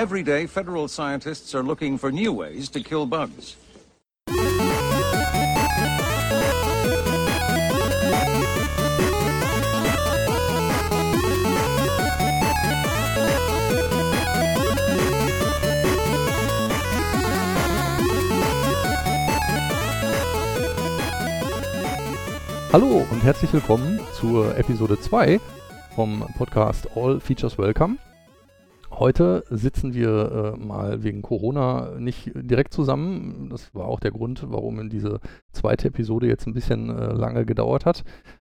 Every day, federal scientists are looking for new ways to kill bugs. Hallo und herzlich willkommen zur Episode 2 vom Podcast All Features Welcome. Heute sitzen wir äh, mal wegen Corona nicht direkt zusammen. Das war auch der Grund, warum diese zweite Episode jetzt ein bisschen äh, lange gedauert hat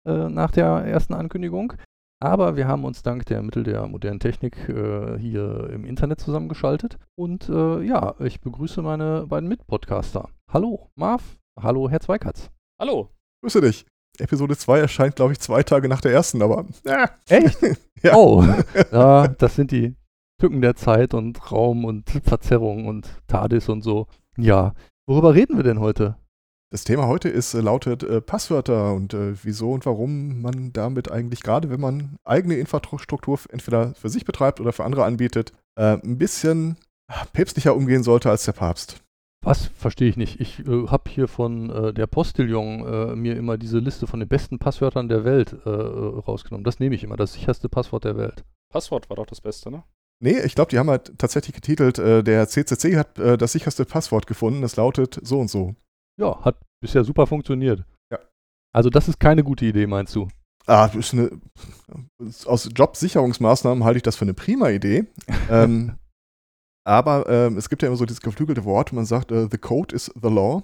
äh, nach der ersten Ankündigung. Aber wir haben uns dank der Mittel der modernen Technik äh, hier im Internet zusammengeschaltet. Und äh, ja, ich begrüße meine beiden Mitpodcaster. Hallo Marv, hallo Herr Zweikatz. Hallo. Grüße dich. Episode 2 erscheint, glaube ich, zwei Tage nach der ersten, aber. Äh. Echt? Ja. Oh, ja, das sind die Tücken der Zeit und Raum und Verzerrung und TARDIS und so. Ja, worüber reden wir denn heute? Das Thema heute ist, äh, lautet äh, Passwörter und äh, wieso und warum man damit eigentlich, gerade wenn man eigene Infrastruktur entweder für sich betreibt oder für andere anbietet, äh, ein bisschen päpstlicher umgehen sollte als der Papst. Was verstehe ich nicht. Ich äh, habe hier von äh, der Postillon äh, mir immer diese Liste von den besten Passwörtern der Welt äh, rausgenommen. Das nehme ich immer, das sicherste Passwort der Welt. Passwort war doch das Beste, ne? Nee, ich glaube, die haben halt tatsächlich getitelt, äh, der CCC hat äh, das sicherste Passwort gefunden, das lautet so und so. Ja, hat bisher super funktioniert. Ja. Also das ist keine gute Idee, meinst du? Ah, ist eine, aus Jobsicherungsmaßnahmen halte ich das für eine prima Idee. ähm, aber ähm, es gibt ja immer so dieses geflügelte Wort, man sagt, äh, the code is the law.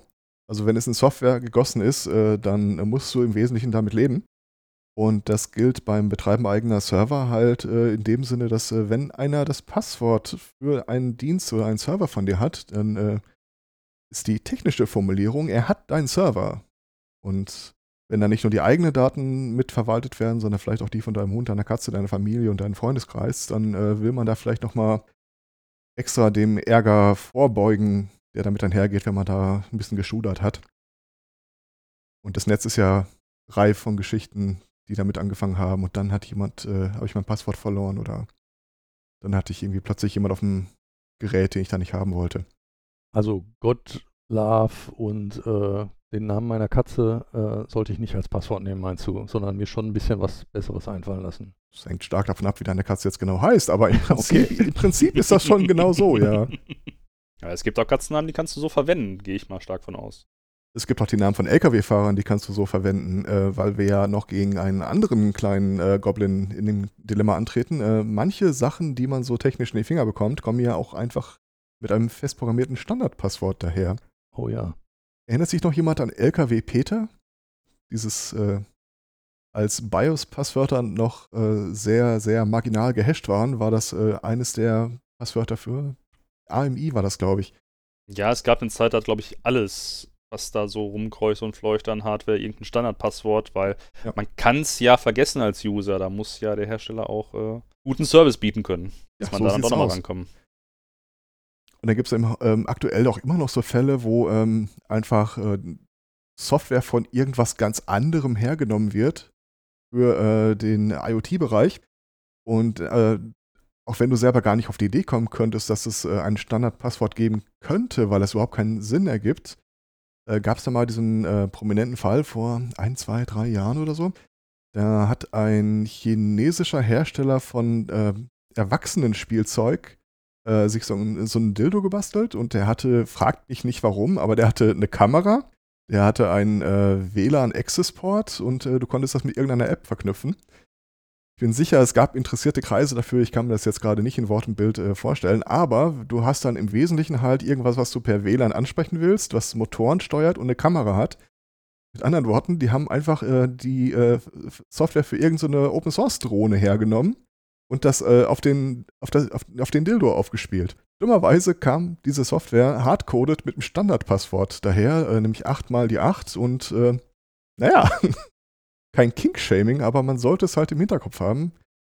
Also wenn es in Software gegossen ist, äh, dann musst du im Wesentlichen damit leben. Und das gilt beim Betreiben eigener Server halt äh, in dem Sinne, dass äh, wenn einer das Passwort für einen Dienst oder einen Server von dir hat, dann äh, ist die technische Formulierung, er hat deinen Server. Und wenn da nicht nur die eigenen Daten mitverwaltet werden, sondern vielleicht auch die von deinem Hund, deiner Katze, deiner Familie und deinem Freundeskreis, dann äh, will man da vielleicht nochmal extra dem Ärger vorbeugen, der damit einhergeht, wenn man da ein bisschen geschudert hat. Und das Netz ist ja reif von Geschichten, die damit angefangen haben. Und dann hat jemand, äh, habe ich mein Passwort verloren oder dann hatte ich irgendwie plötzlich jemand auf dem Gerät, den ich da nicht haben wollte. Also Gott, Love und äh, den Namen meiner Katze äh, sollte ich nicht als Passwort nehmen, meinst du, sondern mir schon ein bisschen was Besseres einfallen lassen. Das hängt stark davon ab, wie deine Katze jetzt genau heißt, aber im Prinzip, okay. im Prinzip ist das schon genau so, ja. Ja, es gibt auch Katzennamen, die kannst du so verwenden, gehe ich mal stark von aus. Es gibt auch die Namen von Lkw-Fahrern, die kannst du so verwenden, äh, weil wir ja noch gegen einen anderen kleinen äh, Goblin in dem Dilemma antreten. Äh, manche Sachen, die man so technisch in die Finger bekommt, kommen ja auch einfach mit einem festprogrammierten Standardpasswort daher. Oh ja. Erinnert sich noch jemand an LKW Peter? Dieses äh, als BIOS-Passwörter noch äh, sehr, sehr marginal gehasht waren, war das äh, eines der Passwörter für AMI, war das, glaube ich. Ja, es gab eine Zeit, da glaube ich alles was da so rumkreucht und fleucht an Hardware, irgendein Standardpasswort, weil ja. man kann es ja vergessen als User. Da muss ja der Hersteller auch äh, guten Service bieten können, dass ja, man so da dann doch nochmal rankommt. Und da gibt es ähm, aktuell auch immer noch so Fälle, wo ähm, einfach äh, Software von irgendwas ganz anderem hergenommen wird für äh, den IoT-Bereich. Und äh, auch wenn du selber gar nicht auf die Idee kommen könntest, dass es äh, ein Standardpasswort geben könnte, weil es überhaupt keinen Sinn ergibt, äh, gab es da mal diesen äh, prominenten Fall vor ein, zwei, drei Jahren oder so. Da hat ein chinesischer Hersteller von äh, Erwachsenenspielzeug äh, sich so ein, so ein Dildo gebastelt und der hatte, fragt mich nicht warum, aber der hatte eine Kamera, der hatte einen äh, WLAN-Access-Port und äh, du konntest das mit irgendeiner App verknüpfen. Ich bin sicher, es gab interessierte Kreise dafür. Ich kann mir das jetzt gerade nicht in Wort und Bild äh, vorstellen. Aber du hast dann im Wesentlichen halt irgendwas, was du per WLAN ansprechen willst, was Motoren steuert und eine Kamera hat. Mit anderen Worten, die haben einfach äh, die äh, Software für irgendeine so Open-Source-Drohne hergenommen und das, äh, auf, den, auf, das auf, auf, den Dildo aufgespielt. Dummerweise kam diese Software hardcoded mit einem Standardpasswort daher, äh, nämlich 8 mal die 8 und äh, naja, kein Kink-Shaming, aber man sollte es halt im Hinterkopf haben,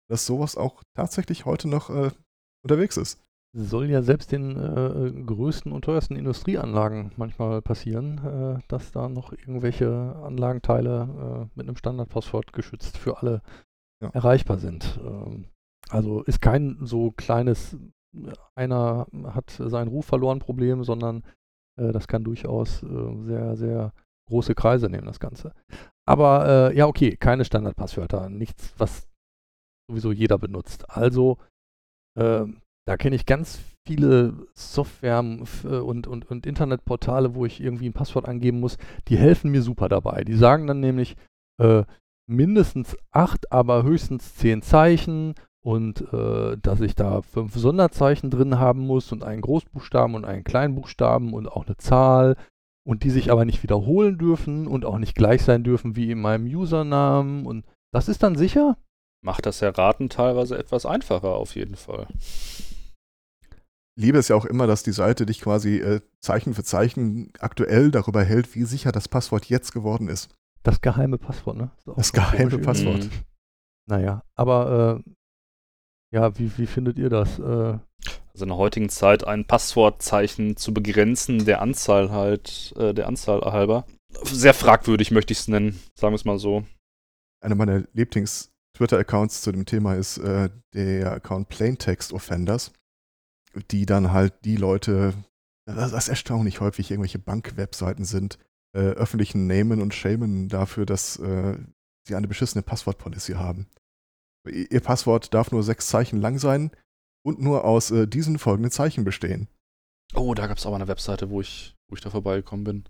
dass sowas auch tatsächlich heute noch äh, unterwegs ist. Soll ja selbst den äh, größten und teuersten Industrieanlagen manchmal passieren, äh, dass da noch irgendwelche Anlagenteile äh, mit einem Standardpasswort geschützt für alle ja. erreichbar sind. Ähm, also ist kein so kleines einer hat seinen Ruf verloren Problem, sondern äh, das kann durchaus äh, sehr, sehr große Kreise nehmen, das Ganze. Aber äh, ja, okay, keine Standardpasswörter, nichts, was sowieso jeder benutzt. Also, ähm, da kenne ich ganz viele Software äh, und, und, und Internetportale, wo ich irgendwie ein Passwort angeben muss, die helfen mir super dabei. Die sagen dann nämlich äh, mindestens acht, aber höchstens zehn Zeichen und äh, dass ich da fünf Sonderzeichen drin haben muss und einen Großbuchstaben und einen Kleinbuchstaben und auch eine Zahl und die sich aber nicht wiederholen dürfen und auch nicht gleich sein dürfen wie in meinem Usernamen und das ist dann sicher? Macht das Erraten teilweise etwas einfacher auf jeden Fall. Liebe es ja auch immer, dass die Seite dich quasi äh, Zeichen für Zeichen aktuell darüber hält, wie sicher das Passwort jetzt geworden ist. Das geheime Passwort, ne? Das, das geheime Passwort. Mhm. Naja, aber äh, ja, wie, wie findet ihr das? Äh, also in der heutigen Zeit ein Passwortzeichen zu begrenzen, der Anzahl halt, äh, der Anzahl halber. Sehr fragwürdig möchte ich es nennen, sagen wir es mal so. Einer meiner Lieblings-Twitter-Accounts zu dem Thema ist äh, der Account Plaintext Offenders, die dann halt die Leute, das ist erstaunlich häufig irgendwelche Bank-Webseiten sind, äh, öffentlichen Namen und Shamen dafür, dass äh, sie eine beschissene Passwort-Policy haben. Ihr Passwort darf nur sechs Zeichen lang sein und nur aus äh, diesen folgenden Zeichen bestehen. Oh, da gab es auch eine Webseite, wo ich, wo ich da vorbeigekommen bin.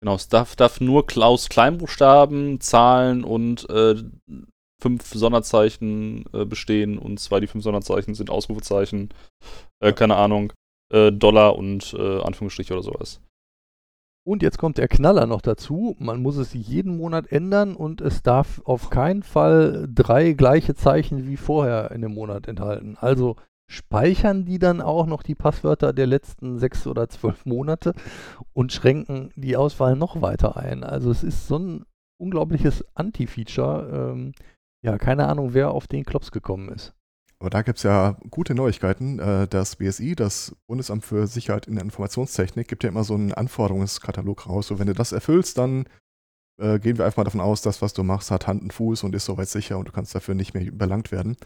Genau, es darf, darf nur aus Kleinbuchstaben, Zahlen und äh, fünf Sonderzeichen äh, bestehen und zwei die fünf Sonderzeichen sind Ausrufezeichen, äh, keine Ahnung, äh, Dollar und äh, Anführungsstriche oder sowas. Und jetzt kommt der Knaller noch dazu. Man muss es jeden Monat ändern und es darf auf keinen Fall drei gleiche Zeichen wie vorher in dem Monat enthalten. Also speichern die dann auch noch die Passwörter der letzten sechs oder zwölf Monate und schränken die Auswahl noch weiter ein. Also es ist so ein unglaubliches Anti-Feature. Ähm, ja, keine Ahnung, wer auf den Klops gekommen ist. Aber da gibt es ja gute Neuigkeiten. Äh, das BSI, das Bundesamt für Sicherheit in der Informationstechnik, gibt ja immer so einen Anforderungskatalog raus. So, wenn du das erfüllst, dann äh, gehen wir einfach mal davon aus, dass was du machst, hat Hand und Fuß und ist soweit sicher und du kannst dafür nicht mehr belangt werden.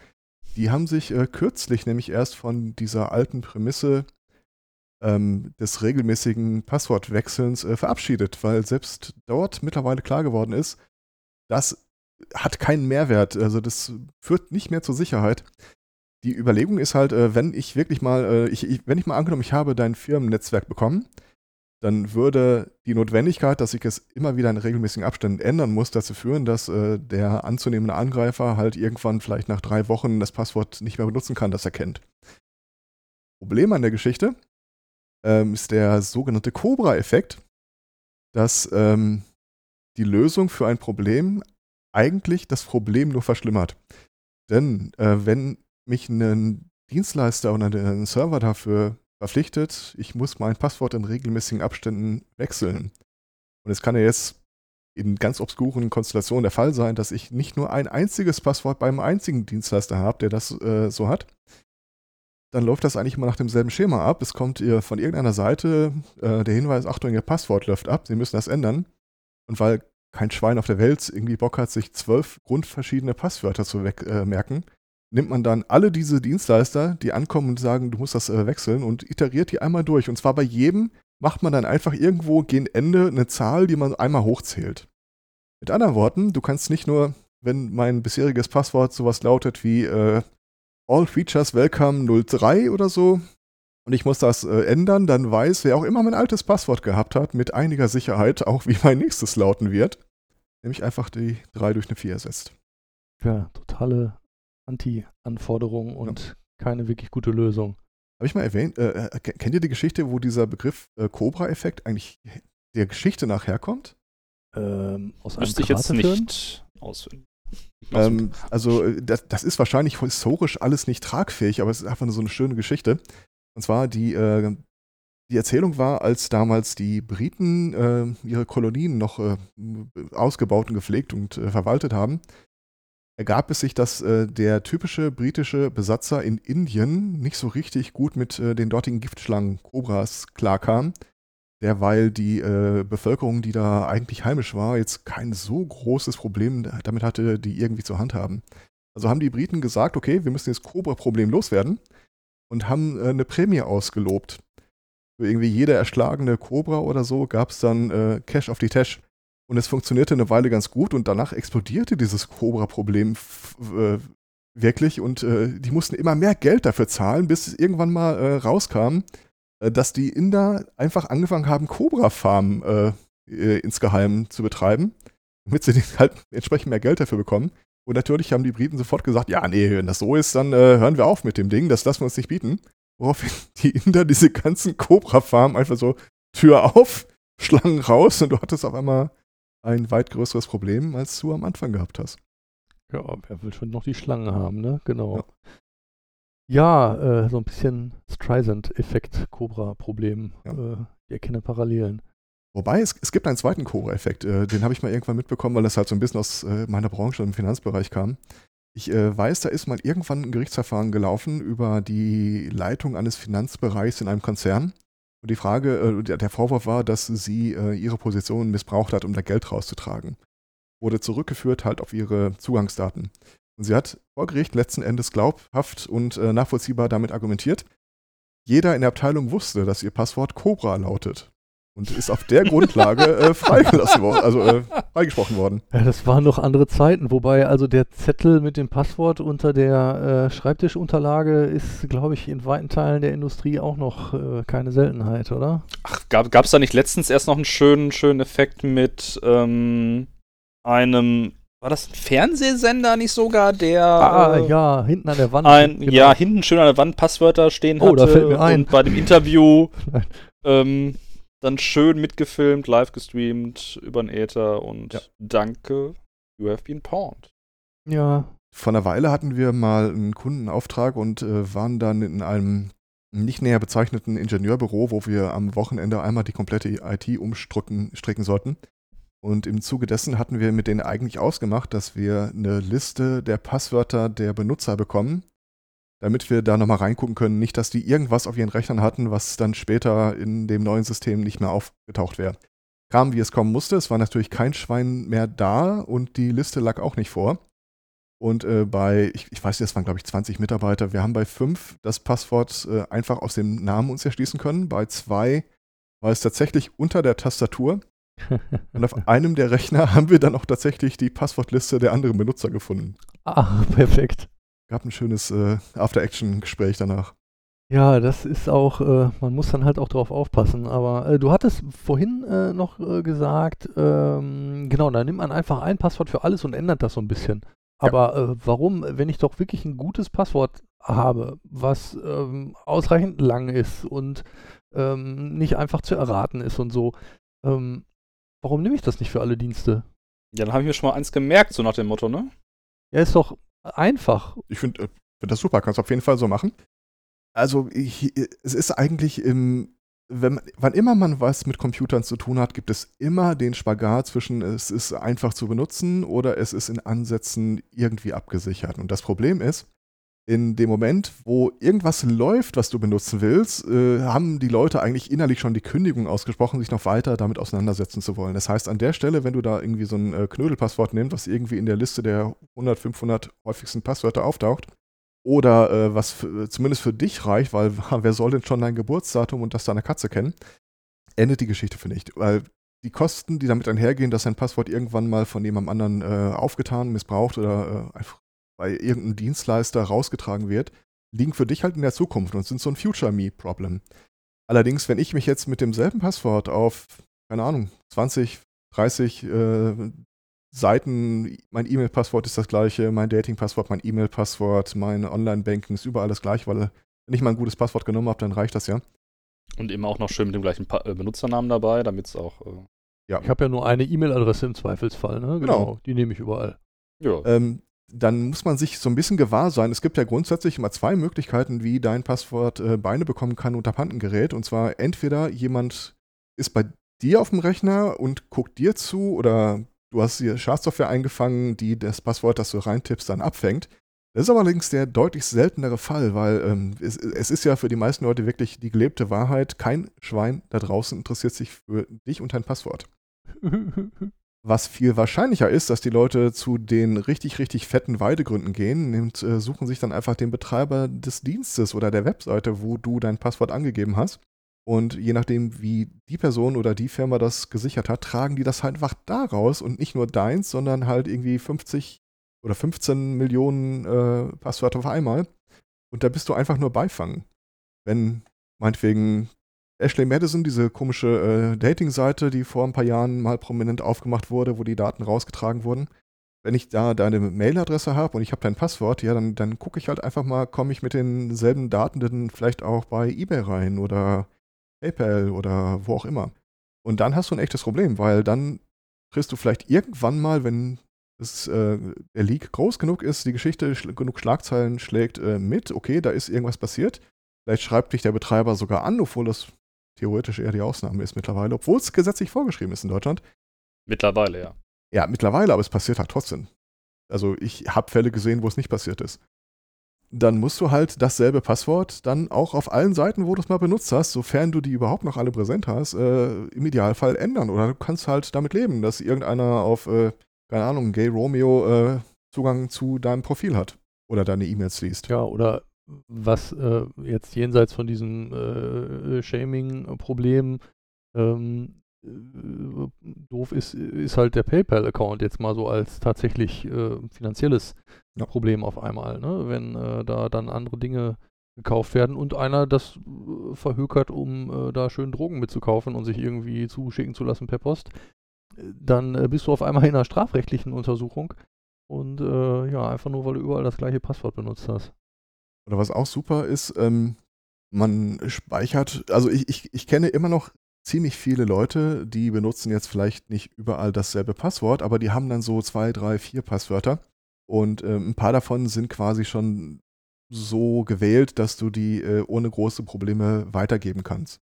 Die haben sich äh, kürzlich nämlich erst von dieser alten Prämisse ähm, des regelmäßigen Passwortwechselns verabschiedet, weil selbst dort mittlerweile klar geworden ist, das hat keinen Mehrwert. Also das führt nicht mehr zur Sicherheit die Überlegung ist halt, äh, wenn ich wirklich mal, äh, ich, ich, wenn ich mal angenommen, ich habe dein Firmennetzwerk bekommen, dann würde die Notwendigkeit, dass ich es immer wieder in regelmäßigen Abständen ändern muss, dazu führen, dass äh, der anzunehmende Angreifer halt irgendwann vielleicht nach drei Wochen das Passwort nicht mehr benutzen kann, das er kennt. Problem an der Geschichte ähm, ist der sogenannte Cobra-Effekt, dass ähm, die Lösung für ein Problem eigentlich das Problem nur verschlimmert. Denn äh, wenn mich ein Dienstleister oder ein Server dafür verpflichtet, ich muss mein Passwort in regelmäßigen Abständen wechseln. Und es kann ja jetzt in ganz obskuren Konstellationen der Fall sein, dass ich nicht nur ein einziges Passwort beim einzigen Dienstleister habe, der das äh, so hat. Dann läuft das eigentlich immer nach demselben Schema ab. Es kommt ihr von irgendeiner Seite äh, der Hinweis, Achtung, Ihr Passwort läuft ab, Sie müssen das ändern. Und weil kein Schwein auf der Welt irgendwie Bock hat, sich zwölf grundverschiedene Passwörter zu äh, merken, nimmt man dann alle diese Dienstleister, die ankommen und sagen, du musst das äh, wechseln und iteriert die einmal durch. Und zwar bei jedem macht man dann einfach irgendwo gegen Ende eine Zahl, die man einmal hochzählt. Mit anderen Worten, du kannst nicht nur, wenn mein bisheriges Passwort sowas lautet wie äh, All Features Welcome 03 oder so, und ich muss das äh, ändern, dann weiß, wer auch immer mein altes Passwort gehabt hat, mit einiger Sicherheit auch, wie mein nächstes lauten wird. Nämlich einfach die 3 durch eine 4 ersetzt. Ja, totale Anti-Anforderung und ja. keine wirklich gute Lösung. Habe ich mal erwähnt, äh, äh kennt ihr die Geschichte, wo dieser Begriff äh, Cobra-Effekt eigentlich der Geschichte nachherkommt? Ähm, aus einem Wüsste ich jetzt nicht ausfinden. Ähm, also äh, das, das, ist wahrscheinlich historisch alles nicht tragfähig, aber es ist einfach nur so eine schöne Geschichte. Und zwar die, äh, die Erzählung war, als damals die Briten äh, ihre Kolonien noch äh, ausgebaut und gepflegt und äh, verwaltet haben, ergab es sich, dass äh, der typische britische Besatzer in Indien nicht so richtig gut mit äh, den dortigen Giftschlangen, Kobras, klarkam. Derweil die äh, Bevölkerung, die da eigentlich heimisch war, jetzt kein so großes Problem damit hatte, die irgendwie zu handhaben. Also haben die Briten gesagt, okay, wir müssen jetzt Cobra-Problem loswerden. und haben äh, eine Prämie ausgelobt. Für irgendwie jede erschlagene Cobra oder so gab es dann äh, Cash auf die Tash. Und es funktionierte eine Weile ganz gut und danach explodierte dieses Cobra-Problem äh, wirklich und äh, die mussten immer mehr Geld dafür zahlen, bis es irgendwann mal äh, rauskam, äh, dass die Inder einfach angefangen haben, Cobra-Farmen äh, äh, insgeheim zu betreiben, damit sie halt entsprechend mehr Geld dafür bekommen. Und natürlich haben die Briten sofort gesagt, ja, nee, wenn das so ist, dann hören wir auf mit dem Ding, das lassen wir uns nicht bieten. Woraufhin die Inder diese ganzen Cobra-Farmen einfach so Tür auf, Schlangen raus und du hattest auf einmal ein weit größeres Problem, als du am Anfang gehabt hast. Ja, wer will schon noch die Schlangen haben, ne? Genau. Ja, ja äh, so ein bisschen Streisand-Effekt, Cobra-Problem. Ja. Äh, ich erkenne Parallelen. Wobei, es, es gibt einen zweiten Cobra-Effekt, äh, den habe ich mal irgendwann mitbekommen, weil das halt so ein bisschen aus äh, meiner Branche im Finanzbereich kam. Ich äh, weiß, da ist mal irgendwann ein Gerichtsverfahren gelaufen über die Leitung eines Finanzbereichs in einem Konzern. Und die Frage, äh, der Vorwurf war, dass sie äh, ihre Position missbraucht hat, um da Geld rauszutragen. Wurde zurückgeführt halt auf ihre Zugangsdaten. Und sie hat vor Gericht letzten Endes glaubhaft und äh, nachvollziehbar damit argumentiert, jeder in der Abteilung wusste, dass ihr Passwort Cobra lautet und ist auf der Grundlage äh, freigelassen worden, also äh, freigesprochen worden. Ja, das waren noch andere Zeiten, wobei also der Zettel mit dem Passwort unter der äh, Schreibtischunterlage ist, glaube ich, in weiten Teilen der Industrie auch noch äh, keine Seltenheit, oder? Ach, gab es da nicht letztens erst noch einen schönen, schönen Effekt mit ähm, einem war das ein Fernsehsender nicht sogar, der. Ah, äh, ja, hinten an der Wand. Ein, genau. Ja, hinten schön an der Wand Passwörter stehen hatte. Oh, da fällt mir ein. Und bei dem Interview ähm, dann schön mitgefilmt, live gestreamt über den Äther und ja. danke, you have been pawned. Ja. Vor einer Weile hatten wir mal einen Kundenauftrag und äh, waren dann in einem nicht näher bezeichneten Ingenieurbüro, wo wir am Wochenende einmal die komplette IT umstricken sollten. Und im Zuge dessen hatten wir mit denen eigentlich ausgemacht, dass wir eine Liste der Passwörter der Benutzer bekommen, damit wir da nochmal reingucken können. Nicht, dass die irgendwas auf ihren Rechnern hatten, was dann später in dem neuen System nicht mehr aufgetaucht wäre. Kam, wie es kommen musste. Es war natürlich kein Schwein mehr da und die Liste lag auch nicht vor. Und äh, bei, ich, ich, weiß nicht, das waren glaube ich 20 Mitarbeiter. Wir haben bei fünf das Passwort äh, einfach aus dem Namen uns erschließen können. Bei zwei war es tatsächlich unter der Tastatur. und auf einem der Rechner haben wir dann auch tatsächlich die Passwortliste der anderen Benutzer gefunden. Ah, perfekt. Gab ein schönes äh, After-Action-Gespräch danach. Ja, das ist auch, äh, man muss dann halt auch drauf aufpassen. Aber äh, du hattest vorhin äh, noch äh, gesagt, ähm, genau, da nimmt man einfach ein Passwort für alles und ändert das so ein bisschen. Aber ja. Äh, warum, wenn ich doch wirklich ein gutes Passwort habe, was ähm, ausreichend lang ist und ähm, nicht einfach zu erraten ist und so, ähm, warum nehme ich das nicht für alle Dienste? Ja, dann habe ich mir schon mal eins gemerkt, so nach dem Motto, ne? Ja, ist doch einfach. Ich finde äh, find das super, kannst du auf jeden Fall so machen. Also, ich, es ist eigentlich im, wenn, wann immer man was mit Computern zu tun hat, gibt es immer den Spagat zwischen, es ist einfach zu benutzen oder es ist in Ansätzen irgendwie abgesichert. Und das Problem ist, in dem Moment, wo irgendwas läuft, was du benutzen willst, äh, haben die Leute eigentlich innerlich schon die Kündigung ausgesprochen, sich noch weiter damit auseinandersetzen zu wollen. Das heißt, an der Stelle, wenn du da irgendwie so ein äh, Knödelpasswort nimmst, was irgendwie in der Liste der 100, 500 häufigsten Passwörter auftaucht, oder äh, was für, zumindest für dich reicht, weil wer soll denn schon dein Geburtsdatum und das deiner Katze kennen, endet die Geschichte für nicht. Weil die Kosten, die damit einhergehen, dass ein Passwort irgendwann mal von jemandem anderen äh, aufgetan, missbraucht oder äh, einfach bei irgendeinem Dienstleister rausgetragen wird, liegen für dich halt in der Zukunft und sind so ein Future-Me-Problem. Allerdings, wenn ich mich jetzt mit demselben Passwort auf, keine Ahnung, 20, 30 äh, Seiten, mein E-Mail-Passwort ist das gleiche, mein Dating-Passwort, mein E-Mail-Passwort, mein Online-Banking ist überall das gleiche, weil wenn ich mal ein gutes Passwort genommen habe, dann reicht das ja. Und eben auch noch schön mit dem gleichen pa äh, Benutzernamen dabei, damit es auch. Äh ja. Ich habe ja nur eine E-Mail-Adresse im Zweifelsfall, ne? Genau. genau. Die nehme ich überall. Ja. Ähm, dann muss man sich so ein bisschen gewahr sein. Es gibt ja grundsätzlich immer zwei Möglichkeiten, wie dein Passwort äh, Beine bekommen kann unter Pantengerät. Und zwar entweder jemand ist bei dir auf dem Rechner und guckt dir zu oder du hast hier Schadsoftware eingefangen, die das Passwort, das du reintippst, dann abfängt. Das ist allerdings der deutlich seltenere Fall, weil ähm, es, es, ist ja für die meisten Leute wirklich die gelebte Wahrheit. Kein Schwein da draußen interessiert sich für dich und dein Passwort. Was viel wahrscheinlicher ist, dass die Leute zu den richtig, richtig fetten Weidegründen gehen und äh, suchen sich dann einfach den Betreiber des Dienstes oder der Webseite, wo du dein Passwort angegeben hast. Und je nachdem, wie die Person oder die Firma das gesichert hat, tragen die das halt einfach daraus und nicht nur deins, sondern halt irgendwie 50 oder 15 Millionen äh, Passwörter auf einmal. Und da bist du einfach nur Beifang. Wenn meinetwegen Ashley Madison, diese komische äh, Dating-Seite, die vor ein paar Jahren mal prominent aufgemacht wurde, wo die Daten rausgetragen wurden. Wenn ich da deine Mailadresse habe und ich habe dein Passwort, ja, dann, dann gucke ich halt einfach mal, komme ich mit denselben Daten denn vielleicht auch bei eBay rein oder PayPal oder wo auch immer. Und dann hast du ein echtes Problem, weil dann kriegst du vielleicht irgendwann mal, wenn es, äh, der Leak groß genug ist, die Geschichte schl genug Schlagzeilen schlägt äh, mit, okay, da ist irgendwas passiert. Vielleicht schreibt dich der Betreiber sogar an, obwohl das theoretisch eher die Ausnahme ist mittlerweile, obwohl es gesetzlich vorgeschrieben ist in Deutschland. Mittlerweile, ja. Ja, mittlerweile, aber es passiert halt trotzdem. Also ich habe Fälle gesehen, wo es nicht passiert ist. Dann musst du halt dasselbe Passwort dann auch auf allen Seiten, wo du es mal benutzt hast, sofern du die überhaupt noch alle präsent hast, äh, im Idealfall ändern. Oder du kannst halt damit leben, dass irgendeiner auf, äh, keine Ahnung, Gay Romeo äh, Zugang zu deinem Profil hat. Oder deine E-Mails liest. Ja, oder was äh, jetzt jenseits von diesen äh, Shaming-Problemen ähm, äh, doof ist, ist halt der PayPal-Account jetzt mal so als tatsächlich äh, finanzielles ja. Problem auf einmal, ne? wenn äh, da dann andere Dinge gekauft werden und einer das äh, verhökert, um da schön Drogen mitzukaufen und sich irgendwie zuschicken zu lassen per Post, dann bist du auf einmal in einer strafrechtlichen Untersuchung und ja, einfach nur, weil du überall das gleiche Passwort benutzt hast. Oder was auch super ist, ähm, man speichert, also ich, ich, ich kenne immer noch ziemlich viele Leute, die benutzen jetzt vielleicht nicht überall dasselbe Passwort, aber die haben dann so zwei, drei, vier Passwörter. Und äh, ein paar davon sind quasi schon so gewählt, dass du die äh, ohne große Probleme weitergeben kannst.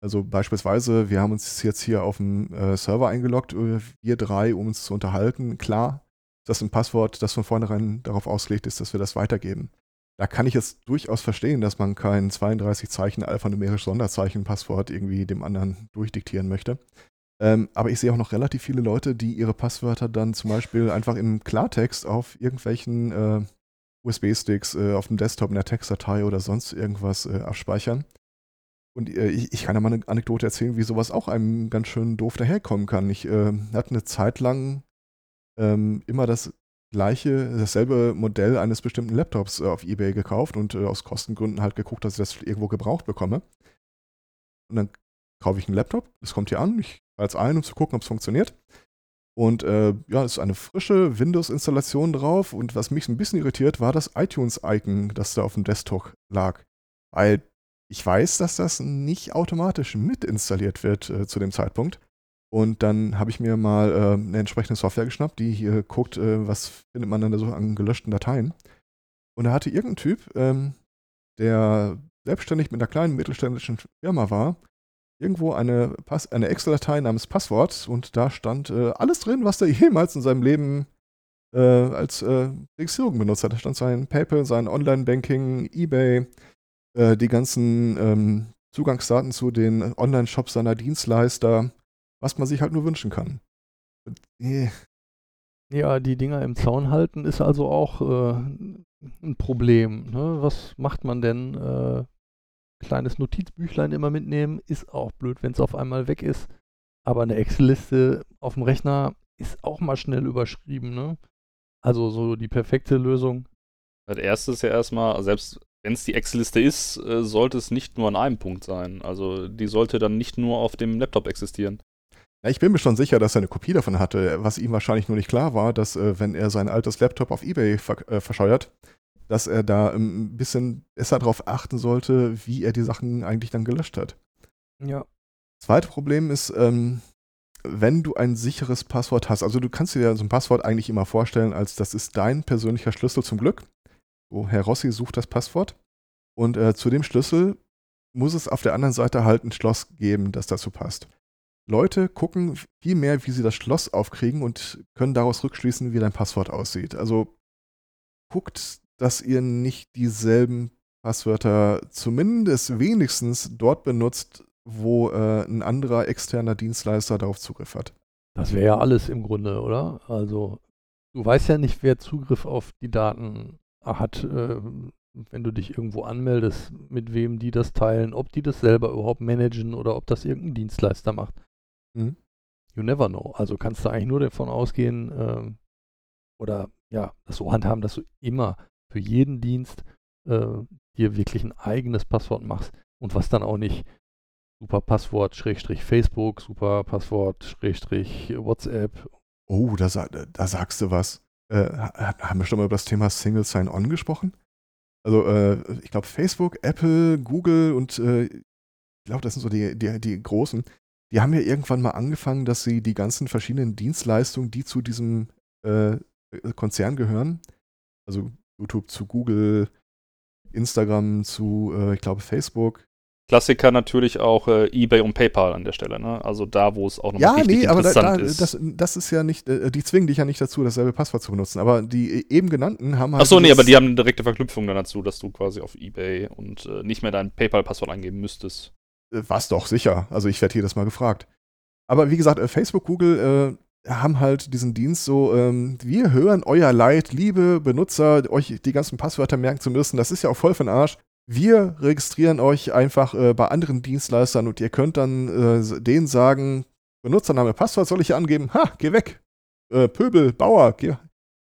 Also beispielsweise, wir haben uns jetzt hier auf dem äh, Server eingeloggt, äh, wir drei, um uns zu unterhalten. Klar, das ist ein Passwort, das von vornherein darauf ausgelegt ist, dass wir das weitergeben. Da kann ich es durchaus verstehen, dass man kein 32 Zeichen alphanumerisch Sonderzeichen Passwort irgendwie dem anderen durchdiktieren möchte. Ähm, aber ich sehe auch noch relativ viele Leute, die ihre Passwörter dann zum Beispiel einfach im Klartext auf irgendwelchen äh, USB-Sticks äh, auf dem Desktop in der Textdatei oder sonst irgendwas äh, abspeichern. Und äh, ich, ich, kann ja mal eine Anekdote erzählen, wie sowas auch einem ganz schön doof daherkommen kann. Ich äh, hatte eine Zeit lang ähm, immer das gleiche, dasselbe Modell eines bestimmten Laptops äh, auf Ebay gekauft und äh, aus Kostengründen halt geguckt, dass ich das irgendwo gebraucht bekomme. Und dann kaufe ich einen Laptop, das kommt hier an, ich es ein, um zu gucken, ob es funktioniert. Und äh, ja, es ist eine frische Windows-Installation drauf. Und was mich ein bisschen irritiert, war das iTunes-Icon, das da auf dem Desktop lag. Weil ich weiß, dass das nicht automatisch mit installiert wird äh, zu dem Zeitpunkt. Und dann habe ich mir mal äh, eine entsprechende Software geschnappt, die hier guckt, äh, was findet man dann da so an gelöschten Dateien. Und da hatte irgendein Typ, ähm, der selbstständig mit einer kleinen mittelständischen Firma war, irgendwo eine, eine Excel-Datei namens Passwort und da stand äh, alles drin, was er jemals in seinem Leben äh, als äh, Registrierung benutzt hat. Da stand sein PayPal, sein Online-Banking, eBay, äh, die ganzen ähm, Zugangsdaten zu den Online-Shops seiner Dienstleister, was man sich halt nur wünschen kann. Ja, die Dinger im Zaun halten ist also auch äh, ein Problem. Ne? Was macht man denn? Äh, kleines Notizbüchlein immer mitnehmen, ist auch blöd, wenn es auf einmal weg ist. Aber eine Excel-Liste auf dem Rechner ist auch mal schnell überschrieben. Ne? Also so die perfekte Lösung. Als erstes ja erstmal, selbst wenn es die Excel-Liste ist, äh, sollte es nicht nur an einem Punkt sein. Also die sollte dann nicht nur auf dem Laptop existieren. Ja, ich bin mir schon sicher, dass er eine Kopie davon hatte. Was ihm wahrscheinlich nur nicht klar war, dass äh, wenn er sein altes Laptop auf Ebay ver äh, verscheuert, dass er da ein bisschen besser darauf achten sollte, wie er die Sachen eigentlich dann gelöscht hat. Ja. Zweite Problem ist, ähm, wenn du ein sicheres Passwort hast, also du kannst dir ja so ein Passwort eigentlich immer vorstellen, als das ist dein persönlicher Schlüssel zum Glück. So, Herr Rossi sucht das Passwort. Und äh, zu dem Schlüssel muss es auf der anderen Seite halt ein Schloss geben, das dazu passt. Leute gucken viel mehr, wie sie das Schloss aufkriegen und können daraus rückschließen, wie dein Passwort aussieht. Also guckt, dass ihr nicht dieselben Passwörter zumindest wenigstens dort benutzt, wo äh, ein anderer externer Dienstleister darauf Zugriff hat. Das wäre ja alles im Grunde, oder? Also, du weißt ja nicht, wer Zugriff auf die Daten hat, äh, wenn du dich irgendwo anmeldest, mit wem die das teilen, ob die das selber überhaupt managen oder ob das irgendein Dienstleister macht. Mhm. You never know. Also kannst du eigentlich nur davon ausgehen, äh, oder ja, das so handhaben, dass du immer für jeden Dienst äh, dir wirklich ein eigenes Passwort machst und was dann auch nicht super Passwort Schrägstrich Facebook, super Passwort Schrägstrich WhatsApp. Oh, da, da sagst du was. Äh, haben wir schon mal über das Thema Single Sign-On gesprochen? Also äh, ich glaube Facebook, Apple, Google und äh, ich glaube, das sind so die, die, die großen. Die haben ja irgendwann mal angefangen, dass sie die ganzen verschiedenen Dienstleistungen, die zu diesem äh, Konzern gehören, also YouTube zu Google, Instagram zu, äh, ich glaube, Facebook, Klassiker natürlich auch äh, eBay und PayPal an der Stelle, ne? Also da, wo es auch noch ja, richtig nee, aber interessant da, da, ist. Das, das ist ja nicht, äh, die zwingen dich ja nicht dazu, dasselbe Passwort zu benutzen. Aber die eben genannten haben halt. Achso, nee, aber die haben eine direkte Verknüpfung dann dazu, dass du quasi auf eBay und äh, nicht mehr dein PayPal-Passwort eingeben müsstest. Äh, was doch, sicher. Also ich werde das mal gefragt. Aber wie gesagt, äh, Facebook, Google äh, haben halt diesen Dienst so, ähm, wir hören euer Leid, liebe Benutzer, euch die ganzen Passwörter merken zu müssen. Das ist ja auch voll von Arsch wir registrieren euch einfach äh, bei anderen Dienstleistern und ihr könnt dann äh, denen sagen, Benutzername, Passwort soll ich hier angeben? Ha, geh weg. Äh, Pöbel, Bauer, geh.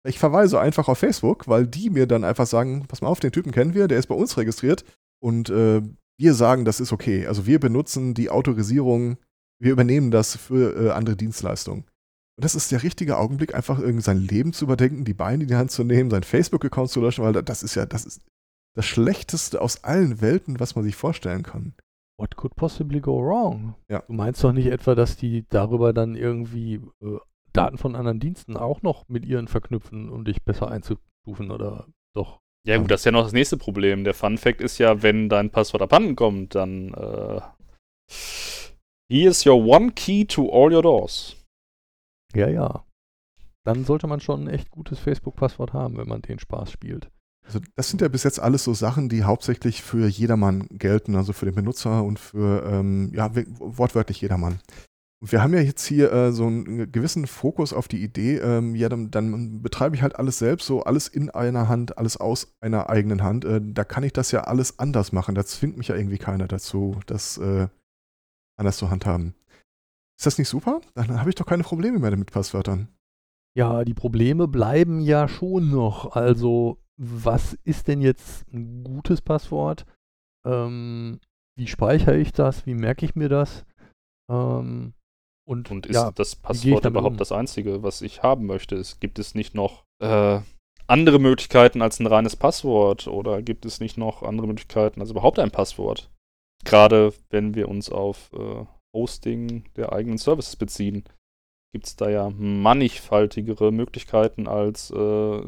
Ich verweise einfach auf Facebook, weil die mir dann einfach sagen, pass mal auf, den Typen kennen wir, der ist bei uns registriert und äh, wir sagen, das ist okay. Also wir benutzen die Autorisierung, wir übernehmen das für äh, andere Dienstleistungen. Und das ist der richtige Augenblick, einfach irgendwie sein Leben zu überdenken, die Beine in die Hand zu nehmen, seinen Facebook-Account zu löschen, weil das ist ja, das ist, das Schlechteste aus allen Welten, was man sich vorstellen kann. What could possibly go wrong? Ja. Du meinst doch nicht etwa, dass die darüber dann irgendwie äh, Daten von anderen Diensten auch noch mit ihren verknüpfen, um dich besser einzustufen oder doch? Ja gut, das ist ja noch das nächste Problem. Der Fun Fact ist ja, wenn dein Passwort abhanden kommt, dann äh, Here is your one key to all your doors. Ja, ja. Dann sollte man schon ein echt gutes Facebook-Passwort haben, wenn man den Spaß spielt. Also das sind ja bis jetzt alles so Sachen, die hauptsächlich für jedermann gelten, also für den Benutzer und für, ähm, ja, wortwörtlich jedermann. Wir haben ja jetzt hier äh, so einen gewissen Fokus auf die Idee, ähm, ja, dann, dann, betreibe ich halt alles selbst, so alles in einer Hand, alles aus einer eigenen Hand. Äh, da kann ich das ja alles anders machen. Da zwingt mich ja irgendwie keiner dazu, das äh, anders zu handhaben. Ist das nicht super? Dann habe ich doch keine Probleme mehr mit Passwörtern. Ja, die Probleme bleiben ja schon noch. Also was ist denn jetzt ein gutes Passwort? Ähm, wie speichere ich das? Wie merke ich mir das? Ähm, und, und, ist ja, das Passwort überhaupt um? das einzige, was ich haben möchte? Es, gibt es nicht noch äh, andere Möglichkeiten als ein reines Passwort? Oder gibt es nicht noch andere Möglichkeiten als überhaupt ein Passwort? Gerade wenn wir uns auf äh, Hosting der eigenen Services beziehen, gibt es da ja mannigfaltigere Möglichkeiten als äh,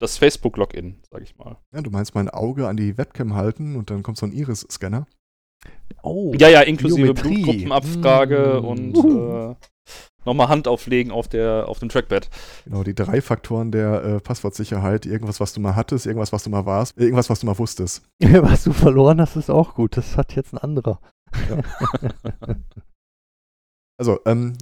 das Facebook-Login, sag ich mal. Ja, du meinst mein Auge an die Webcam halten und dann kommt so ein Iris-Scanner. Oh, ja, ja, inklusive Biometrie. Blutgruppenabfrage mm. und äh, nochmal Hand auflegen auf, der, auf dem Trackpad. Genau, die drei Faktoren der äh, Passwortsicherheit. Irgendwas, was du mal hattest, irgendwas, was du mal warst, irgendwas, was du mal wusstest. was du verloren hast, ist auch gut. Das hat jetzt ein anderer. Ja. also, ähm,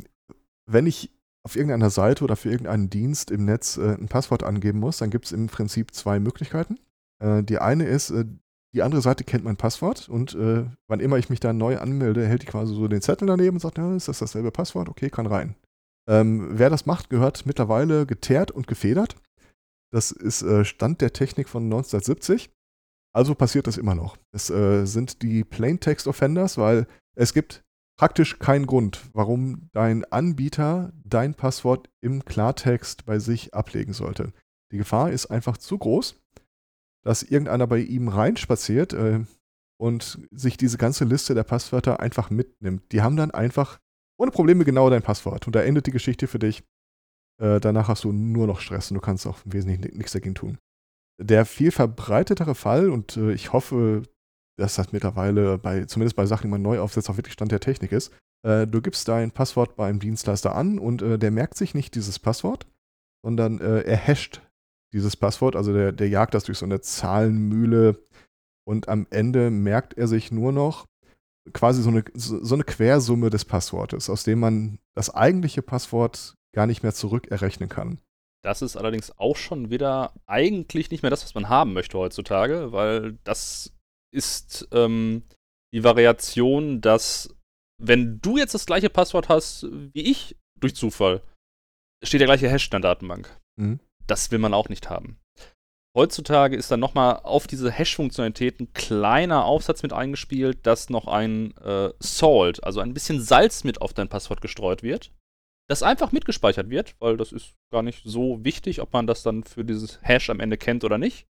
wenn ich auf irgendeiner Seite oder für irgendeinen Dienst im Netz äh, ein Passwort angeben muss, dann gibt es im Prinzip zwei Möglichkeiten. Äh, die eine ist, äh, die andere Seite kennt mein Passwort und äh, wann immer ich mich da neu anmelde, hält die quasi so den Zettel daneben und sagt, ja, ist das dasselbe Passwort? Okay, kann rein. Ähm, wer das macht, gehört mittlerweile geteert und gefedert. Das ist äh, Stand der Technik von 1970. Also passiert das immer noch. Es äh, sind die Plaintext Offenders, weil es gibt praktisch keinen Grund, warum dein Anbieter dein Passwort im Klartext bei sich ablegen sollte. Die Gefahr ist einfach zu groß, dass irgendeiner bei ihm reinspaziert äh, und sich diese ganze Liste der Passwörter einfach mitnimmt. Die haben dann einfach ohne Probleme genau dein Passwort. Und da endet die Geschichte für dich. Äh, danach hast du nur noch Stress und du kannst auch im Wesentlichen nichts dagegen tun. Der viel verbreitetere Fall, und äh, ich hoffe, dass das mittlerweile bei, zumindest bei Sachen, die man neu aufsetzt, auch wirklich Stand der Technik ist. Äh, du gibst dein Passwort beim Dienstleister an und äh, der merkt sich nicht dieses Passwort, sondern äh, er hasht dieses Passwort, also der, der jagt das durch so eine Zahlenmühle und am Ende merkt er sich nur noch, quasi so eine, so eine Quersumme des Passwortes, aus dem man das eigentliche Passwort gar nicht mehr zurückerrechnen kann. Das ist allerdings auch schon wieder eigentlich nicht mehr das, was man haben möchte heutzutage, weil das ist ähm, die Variation, dass wenn du jetzt das gleiche Passwort hast wie ich durch Zufall, steht der gleiche Hash in der Datenbank. Mhm. Das will man auch nicht haben. Heutzutage ist dann nochmal auf diese Hash-Funktionalität ein kleiner Aufsatz mit eingespielt, dass noch ein äh, Salt, also ein bisschen Salz mit auf dein Passwort gestreut wird. Das einfach mitgespeichert wird, weil das ist gar nicht so wichtig, ob man das dann für dieses Hash am Ende kennt oder nicht.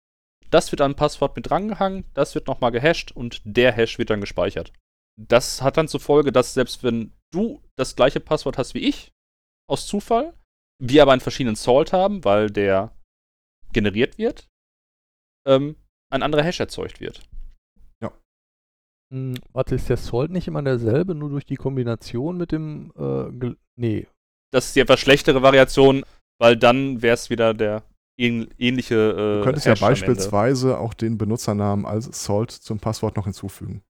Das wird an ein Passwort mit drangehangen, das wird nochmal gehasht und der Hash wird dann gespeichert. Das hat dann zur Folge, dass selbst wenn du das gleiche Passwort hast wie ich, aus Zufall, wir aber einen verschiedenen Salt haben, weil der generiert wird, ähm, ein anderer Hash erzeugt wird. Ja. Hm, warte, ist der Salt nicht immer derselbe, nur durch die Kombination mit dem, äh, nee. Das ist die etwas schlechtere Variation, weil dann wäre es wieder der ähnliche. Äh, du könntest Hash ja beispielsweise auch den Benutzernamen als Salt zum Passwort noch hinzufügen.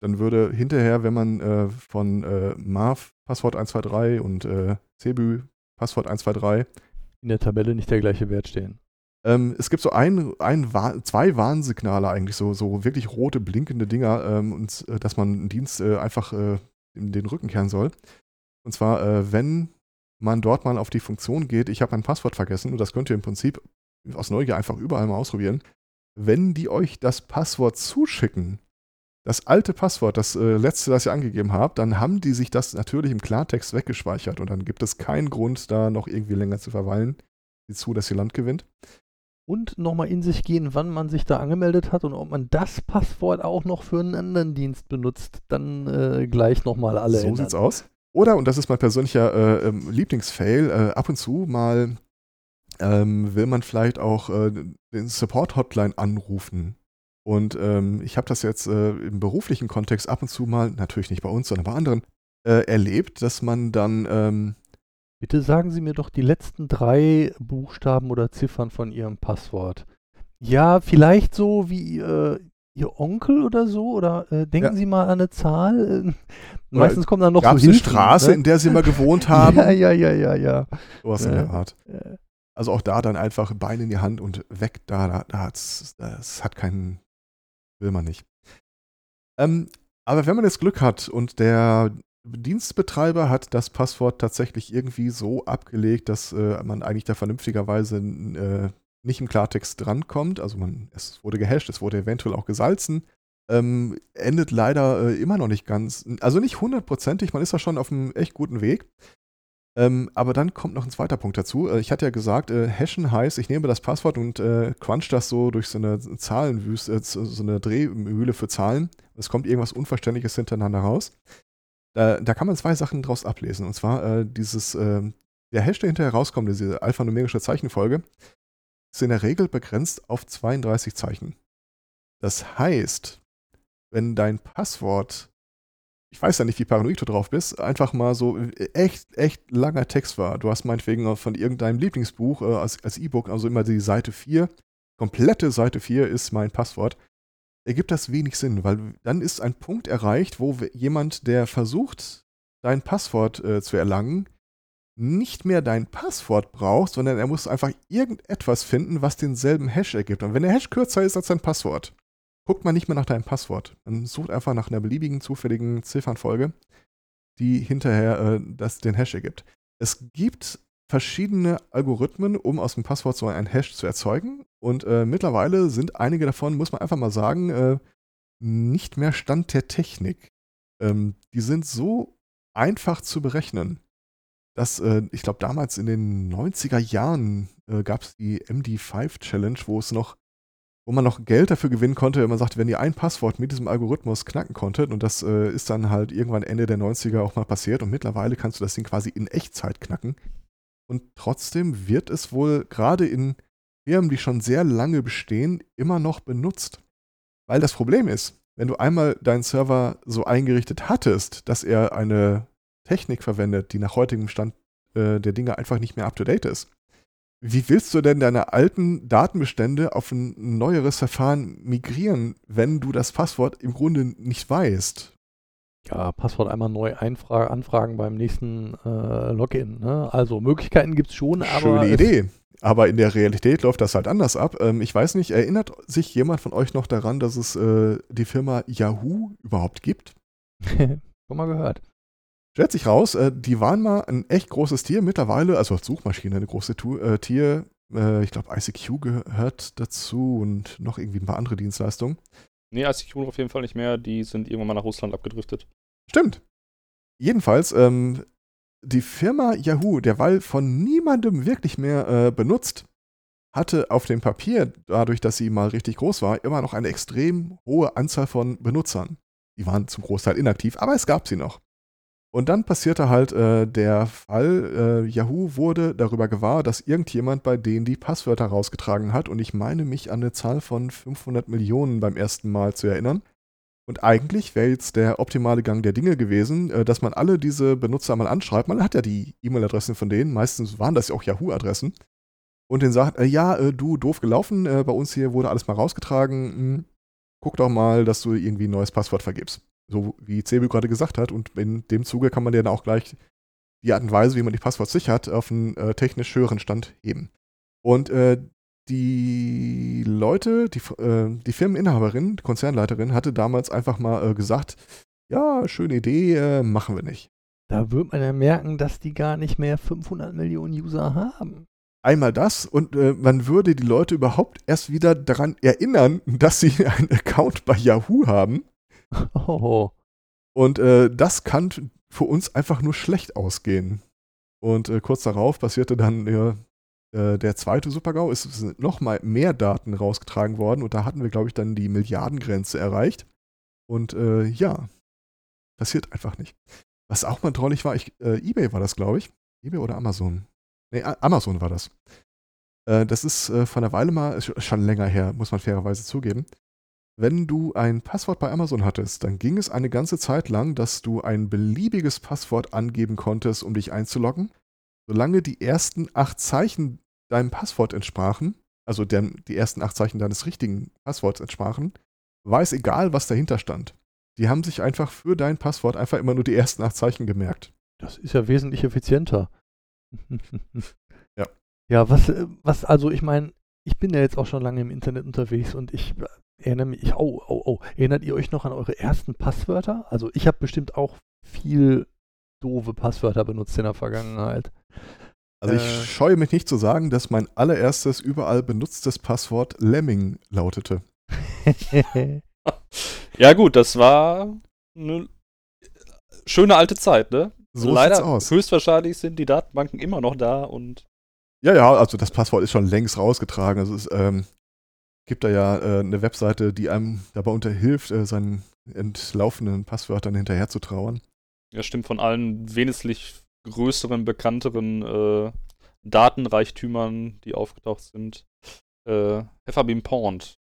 Dann würde hinterher, wenn man äh, von äh, Marv Passwort 123 und äh, Cebu Passwort 123 in der Tabelle nicht der gleiche Wert stehen. Ähm, es gibt so ein, ein, zwei Warnsignale eigentlich, so, so wirklich rote, blinkende Dinger, ähm, und, äh, dass man einen Dienst äh, einfach äh, in den Rücken kehren soll. Und zwar, äh, wenn man dort mal auf die Funktion geht, ich habe mein Passwort vergessen, und das könnt ihr im Prinzip aus Neugier einfach überall mal ausprobieren. Wenn die euch das Passwort zuschicken, das alte Passwort, das äh, letzte, das ihr angegeben habt, dann haben die sich das natürlich im Klartext weggespeichert und dann gibt es keinen Grund, da noch irgendwie länger zu verweilen. Sieh zu, dass ihr Land gewinnt und nochmal in sich gehen, wann man sich da angemeldet hat und ob man das Passwort auch noch für einen anderen Dienst benutzt, dann äh, gleich nochmal alle. So ändern. sieht's aus. Oder, und das ist mein persönlicher äh, ähm, Lieblingsfail, äh, ab und zu mal ähm, will man vielleicht auch äh, den Support-Hotline anrufen. Und ähm, ich habe das jetzt äh, im beruflichen Kontext ab und zu mal, natürlich nicht bei uns, sondern bei anderen, äh, erlebt, dass man dann ähm, Bitte sagen Sie mir doch die letzten drei Buchstaben oder Ziffern von Ihrem Passwort. Ja, vielleicht so wie äh, Ihr Onkel oder so? Oder äh, denken ja. Sie mal an eine Zahl? Äh, meistens kommen dann noch Gab's so eine Straße, ne? in der Sie mal gewohnt haben? ja, ja, ja, ja, ja. Sowas ja. in der Art. Also auch da dann einfach Bein in die Hand und weg da. da, da das hat keinen, will man nicht. Ähm, aber wenn man jetzt Glück hat und der Dienstbetreiber hat das Passwort tatsächlich irgendwie so abgelegt, dass äh, man eigentlich da vernünftigerweise äh, nicht im Klartext drankommt. Also man, es wurde gehasht, es wurde eventuell auch gesalzen. Ähm, endet leider äh, immer noch nicht ganz, also nicht hundertprozentig, man ist da schon auf einem echt guten Weg. Ähm, aber dann kommt noch ein zweiter Punkt dazu. Äh, ich hatte ja gesagt, äh, hashen heißt, ich nehme das Passwort und äh, crunch das so durch so eine Zahlenwüste, äh, so eine Drehmühle für Zahlen. Es kommt irgendwas Unverständliches hintereinander raus. Da, da kann man zwei Sachen draus ablesen. Und zwar äh, dieses, äh, der Hash, der hinterher rauskommt, diese alphanumerische Zeichenfolge, ist in der Regel begrenzt auf 32 Zeichen. Das heißt, wenn dein Passwort, ich weiß ja nicht, wie paranoid du drauf bist, einfach mal so äh, echt, echt langer Text war. Du hast meinetwegen von irgendeinem Lieblingsbuch äh, als, als E-Book, also immer die Seite 4, komplette Seite 4 ist mein Passwort ergibt das wenig Sinn, weil dann ist ein Punkt erreicht, wo jemand, der versucht, dein Passwort äh, zu erlangen, nicht mehr dein Passwort braucht, sondern er muss einfach irgendetwas finden, was denselben Hash ergibt. Und wenn der Hash kürzer ist als dein Passwort, guckt man nicht mehr nach deinem Passwort. Man sucht einfach nach einer beliebigen, zufälligen Ziffernfolge, die hinterher äh, das, den Hash ergibt. Es gibt verschiedene Algorithmen, um aus dem Passwort so ein Hash zu erzeugen. Und äh, mittlerweile sind einige davon, muss man einfach mal sagen, äh, nicht mehr Stand der Technik. Ähm, die sind so einfach zu berechnen, dass äh, ich glaube, damals in den 90er Jahren äh, gab es die MD5 Challenge, wo es noch, wo man noch Geld dafür gewinnen konnte, wenn man sagt, wenn ihr ein Passwort mit diesem Algorithmus knacken konntet, und das äh, ist dann halt irgendwann Ende der 90er auch mal passiert, und mittlerweile kannst du das Ding quasi in Echtzeit knacken. Und trotzdem wird es wohl gerade in Firmen, die schon sehr lange bestehen, immer noch benutzt. Weil das Problem ist, wenn du einmal deinen Server so eingerichtet hattest, dass er eine Technik verwendet, die nach heutigem Stand äh, der Dinge einfach nicht mehr up-to-date ist, wie willst du denn deine alten Datenbestände auf ein neueres Verfahren migrieren, wenn du das Passwort im Grunde nicht weißt? Ja, Passwort einmal neu anfragen beim nächsten äh, Login. Ne? Also Möglichkeiten gibt es schon, aber. Schöne Idee. Aber in der Realität läuft das halt anders ab. Ähm, ich weiß nicht, erinnert sich jemand von euch noch daran, dass es äh, die Firma Yahoo überhaupt gibt? Schon mal gehört. Stellt sich raus, äh, die waren mal ein echt großes Tier. Mittlerweile, also als Suchmaschine, eine große tu äh, Tier. Äh, ich glaube, ICQ gehört dazu und noch irgendwie ein paar andere Dienstleistungen. Nee, ICQ auf jeden Fall nicht mehr. Die sind irgendwann mal nach Russland abgedriftet. Stimmt. Jedenfalls, ähm, die Firma Yahoo, derweil von niemandem wirklich mehr äh, benutzt, hatte auf dem Papier, dadurch, dass sie mal richtig groß war, immer noch eine extrem hohe Anzahl von Benutzern. Die waren zum Großteil inaktiv, aber es gab sie noch. Und dann passierte halt äh, der Fall, äh, Yahoo wurde darüber gewahr, dass irgendjemand bei denen die Passwörter rausgetragen hat. Und ich meine mich an eine Zahl von 500 Millionen beim ersten Mal zu erinnern. Und eigentlich wäre jetzt der optimale Gang der Dinge gewesen, äh, dass man alle diese Benutzer mal anschreibt. Man hat ja die E-Mail-Adressen von denen, meistens waren das ja auch Yahoo-Adressen. Und den sagt, äh, ja, äh, du, doof gelaufen, äh, bei uns hier wurde alles mal rausgetragen. Hm, guck doch mal, dass du irgendwie ein neues Passwort vergibst. So wie Cebu gerade gesagt hat. Und in dem Zuge kann man ja dann auch gleich die Art und Weise, wie man die Passwort sichert, auf einen äh, technisch höheren Stand heben. Und äh, die Leute, die, äh, die Firmeninhaberin, die Konzernleiterin, hatte damals einfach mal äh, gesagt, ja, schöne Idee, äh, machen wir nicht. Da wird man ja merken, dass die gar nicht mehr 500 Millionen User haben. Einmal das und äh, man würde die Leute überhaupt erst wieder daran erinnern, dass sie einen Account bei Yahoo haben. Oh. Und äh, das kann für uns einfach nur schlecht ausgehen. Und äh, kurz darauf passierte dann äh, der zweite Supergau ist, sind nochmal mehr Daten rausgetragen worden und da hatten wir, glaube ich, dann die Milliardengrenze erreicht. Und äh, ja, passiert einfach nicht. Was auch mal drollig war, ich, äh, eBay war das, glaube ich. eBay oder Amazon? Nee, Amazon war das. Äh, das ist äh, von einer Weile mal, schon länger her, muss man fairerweise zugeben. Wenn du ein Passwort bei Amazon hattest, dann ging es eine ganze Zeit lang, dass du ein beliebiges Passwort angeben konntest, um dich einzuloggen solange die ersten acht Zeichen deinem Passwort entsprachen, also der, die ersten acht Zeichen deines richtigen Passworts entsprachen, war es egal, was dahinter stand. Die haben sich einfach für dein Passwort einfach immer nur die ersten acht Zeichen gemerkt. Das ist ja wesentlich effizienter. ja. Ja, was, was, also ich meine, ich bin ja jetzt auch schon lange im Internet unterwegs und ich erinnere mich, oh, oh, oh, erinnert ihr euch noch an eure ersten Passwörter? Also ich habe bestimmt auch viel doofe Passwörter benutzt in der Vergangenheit. Also ich äh, scheue mich nicht zu sagen, dass mein allererstes überall benutztes Passwort Lemming lautete. ja gut, das war eine schöne alte Zeit, ne? So Leider aus. höchstwahrscheinlich sind die Datenbanken immer noch da und ja, ja, also das Passwort ist schon längst rausgetragen. Also es ähm, gibt da ja äh, eine Webseite, die einem dabei unterhilft, äh, seinen entlaufenden Passwörtern hinterher zu trauern. Ja, stimmt, von allen wesentlich größeren, bekannteren äh, Datenreichtümern, die aufgetaucht sind. Äh, Pfefferbeam Pond.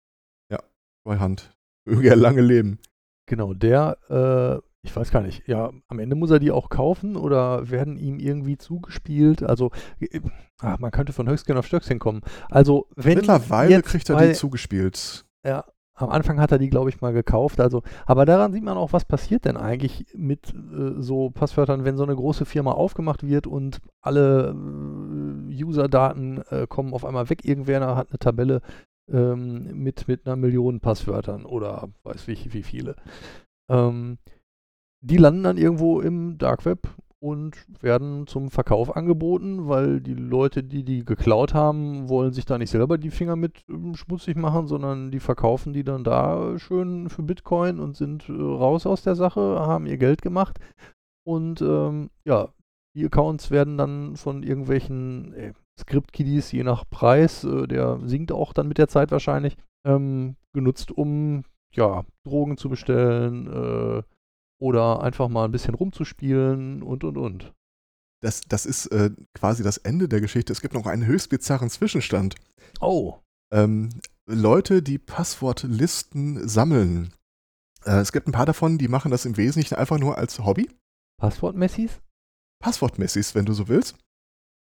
Ja, bei Hand. Möge er lange leben. Genau, der, äh, ich weiß gar nicht, ja, am Ende muss er die auch kaufen oder werden ihm irgendwie zugespielt? Also, äh, ach, man könnte von Höchstgen auf Stöckchen kommen. Also, wenn. Mittlerweile jetzt, kriegt er weil, die zugespielt. Ja, am Anfang hat er die, glaube ich, mal gekauft. Also, aber daran sieht man auch, was passiert denn eigentlich mit äh, so Passwörtern, wenn so eine große Firma aufgemacht wird und alle äh, User-Daten äh, kommen auf einmal weg. Irgendwer hat eine Tabelle ähm, mit, mit einer Million Passwörtern oder weiß wie, wie viele. Ähm, die landen dann irgendwo im Dark Web und werden zum Verkauf angeboten, weil die Leute, die die geklaut haben, wollen sich da nicht selber die Finger mit ähm, schmutzig machen, sondern die verkaufen die dann da schön für Bitcoin und sind äh, raus aus der Sache, haben ihr Geld gemacht. Und ähm, ja, die Accounts werden dann von irgendwelchen äh, Script-Kiddies, je nach Preis, äh, der sinkt auch dann mit der Zeit wahrscheinlich, ähm, genutzt, um ja, Drogen zu bestellen, äh, oder einfach mal ein bisschen rumzuspielen und und und. Das, das ist äh, quasi das Ende der Geschichte. Es gibt noch einen höchst bizarren Zwischenstand. Oh. Ähm, Leute, die Passwortlisten sammeln. Äh, es gibt ein paar davon, die machen das im Wesentlichen einfach nur als Hobby. Passwortmessis? Passwortmessis, wenn du so willst.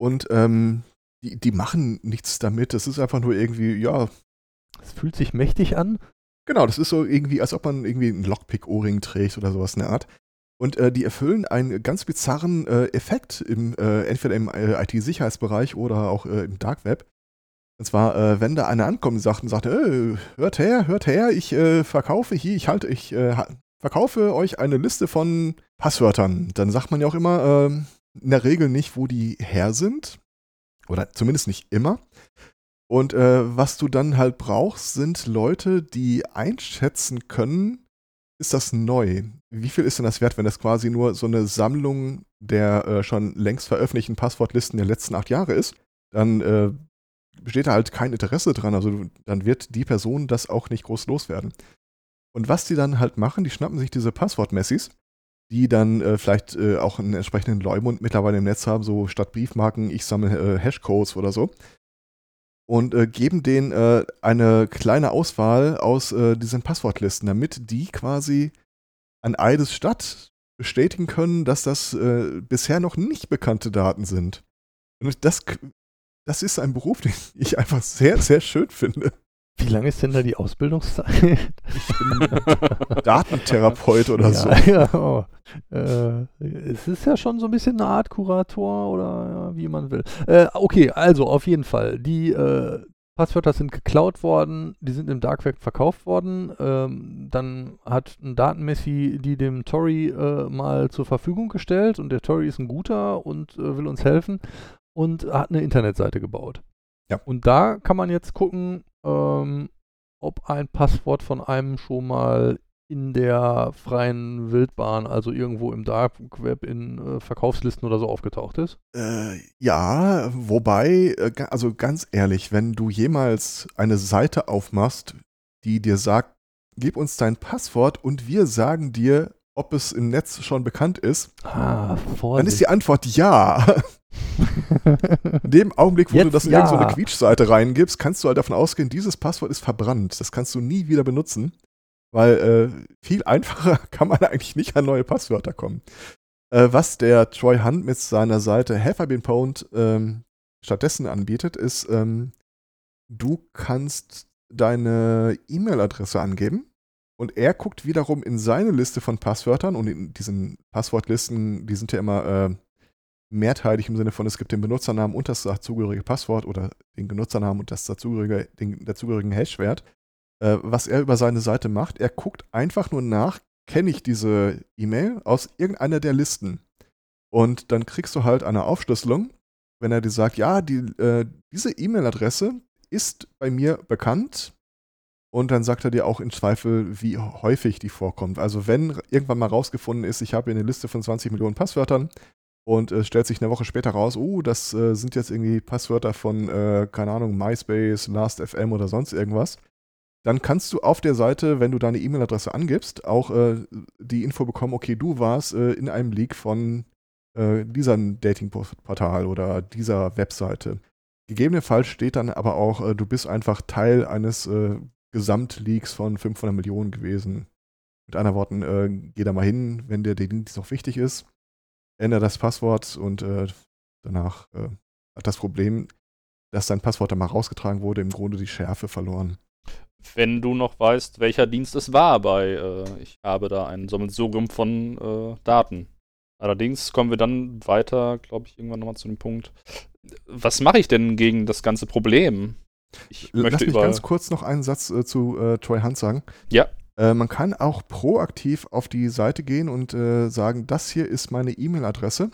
Und ähm, die, die machen nichts damit. Das ist einfach nur irgendwie, ja. Es fühlt sich mächtig an. Genau, das ist so irgendwie, als ob man irgendwie einen Lockpick-Ohrring trägt oder sowas in der Art. Und äh, die erfüllen einen ganz bizarren äh, Effekt im, äh, entweder im äh, IT-Sicherheitsbereich oder auch äh, im Dark Web. Und zwar, äh, wenn da einer ankommt und sagt, und sagt hört her, hört her, ich verkaufe hier, ich halte, ich verkaufe euch eine Liste von Passwörtern. Dann sagt man ja auch immer ähm, in der Regel nicht, wo die her sind. Oder zumindest nicht immer. Und was du dann halt brauchst, sind Leute, die einschätzen können, ist das neu? Wie viel ist denn das wert, wenn das quasi nur so eine Sammlung der äh, schon längst veröffentlichten Passwortlisten der letzten acht Jahre ist? Dann äh, besteht da halt kein Interesse dran. Also dann wird die Person das auch nicht groß loswerden. Und was die dann halt machen, die schnappen sich diese Passwortmessis, die dann äh, vielleicht äh, auch einen entsprechenden Leumund mittlerweile im Netz haben, so statt Briefmarken, ich sammle äh, Hashcodes oder so und äh, geben denen äh, eine kleine Auswahl aus äh, diesen Passwortlisten, damit die quasi an Eides Stadt bestätigen können, dass das äh, bisher noch nicht bekannte Daten sind. Und das, das ist ein Beruf, den ich einfach sehr, sehr schön finde. Wie lange ist denn da die Ausbildungszeit? Ich bin Datentherapeut oder ja, so. Ja, oh. äh, es ist ja schon so ein bisschen eine Art Kurator oder ja, wie man will. Äh, okay, also auf jeden Fall. Die äh, Passwörter sind geklaut worden, die sind im Dark Web verkauft worden. Ähm, dann hat ein Datenmessi die dem Tori äh, mal zur Verfügung gestellt und der Tori ist ein guter und äh, will uns helfen und hat eine Internetseite gebaut. Ja. Und da kann man jetzt gucken, ähm, ob ein Passwort von einem schon mal in der freien Wildbahn, also irgendwo im Dark Web in äh, Verkaufslisten oder so aufgetaucht ist? Äh, ja, wobei, äh, also ganz ehrlich, wenn du jemals eine Seite aufmachst, die dir sagt, gib uns dein Passwort und wir sagen dir, ob es im Netz schon bekannt ist, ah, dann ist die Antwort ja. in dem Augenblick, wo Jetzt du das in ja. irgendeine Quietschseite reingibst, kannst du halt davon ausgehen, dieses Passwort ist verbrannt. Das kannst du nie wieder benutzen, weil äh, viel einfacher kann man eigentlich nicht an neue Passwörter kommen. Äh, was der Troy Hunt mit seiner Seite Have I Been Pwned ähm, stattdessen anbietet, ist, ähm, du kannst deine E-Mail-Adresse angeben und er guckt wiederum in seine Liste von Passwörtern und in diesen Passwortlisten, die sind ja immer äh, mehrteilig im Sinne von, es gibt den Benutzernamen und das dazugehörige Passwort oder den Benutzernamen und das dazugehörige, den dazugehörigen Hashwert. Äh, was er über seine Seite macht, er guckt einfach nur nach, kenne ich diese E-Mail aus irgendeiner der Listen. Und dann kriegst du halt eine Aufschlüsselung, wenn er dir sagt, ja, die, äh, diese E-Mail-Adresse ist bei mir bekannt. Und dann sagt er dir auch in Zweifel, wie häufig die vorkommt. Also wenn irgendwann mal rausgefunden ist, ich habe hier eine Liste von 20 Millionen Passwörtern, und es äh, stellt sich eine Woche später raus, oh, das äh, sind jetzt irgendwie Passwörter von, äh, keine Ahnung, MySpace, Last.fm oder sonst irgendwas. Dann kannst du auf der Seite, wenn du deine E-Mail-Adresse angibst, auch äh, die Info bekommen, okay, du warst äh, in einem Leak von äh, diesem Dating-Portal oder dieser Webseite. Gegebenenfalls steht dann aber auch, du bist einfach Teil eines Gesamtleaks von 500 Millionen gewesen. Mit anderen Worten, geh da mal hin, wenn dir der Dienst noch wichtig ist ändere das Passwort und äh, danach äh, hat das Problem, dass dein Passwort dann mal rausgetragen wurde, im Grunde die Schärfe verloren. Wenn du noch weißt, welcher Dienst es war bei, äh, ich habe da ein Sammelsurium von äh, Daten. Allerdings kommen wir dann weiter, glaube ich, irgendwann nochmal zu dem Punkt. Was mache ich denn gegen das ganze Problem? Ich Lass mich ganz kurz noch einen Satz äh, zu äh, Troy Hunt sagen. Ja. Äh, man kann auch proaktiv auf die Seite gehen und äh, sagen, das hier ist meine E-Mail-Adresse.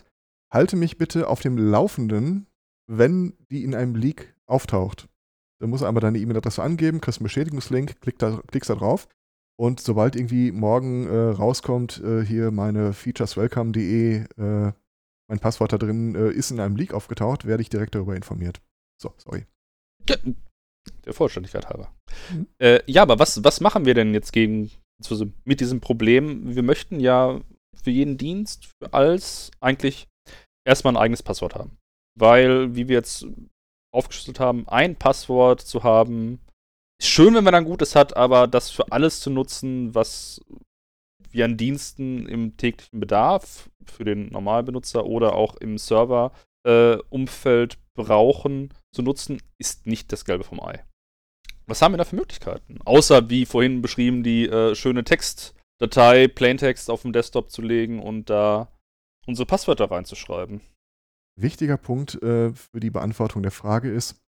Halte mich bitte auf dem Laufenden, wenn die in einem Leak auftaucht. Dann musst du einmal deine E-Mail-Adresse angeben, kriegst einen Bestätigungslink, klick da, klickst da drauf. Und sobald irgendwie morgen äh, rauskommt, äh, hier meine featureswelcome.de, äh, mein Passwort da drin ist in einem Leak aufgetaucht, werde ich direkt darüber informiert. So, sorry. Der Vollständigkeit halber. Mhm. Äh, ja, aber was, was machen wir denn jetzt gegen, also mit diesem Problem? Wir möchten ja für jeden Dienst, für alles eigentlich erstmal ein eigenes Passwort haben. Weil, wie wir jetzt aufgeschlüsselt haben, ein Passwort zu haben, ist schön, wenn man ein gutes hat, aber das für alles zu nutzen, was wir an Diensten im täglichen Bedarf für den Normalbenutzer oder auch im Server-Umfeld äh, brauchen, zu nutzen, ist nicht das Gelbe vom Ei. Was haben wir da für Möglichkeiten? Außer, wie vorhin beschrieben, die äh, schöne Text- Datei Plaintext auf dem Desktop zu legen und da unsere Passwörter reinzuschreiben. Wichtiger Punkt äh, für die Beantwortung der Frage ist,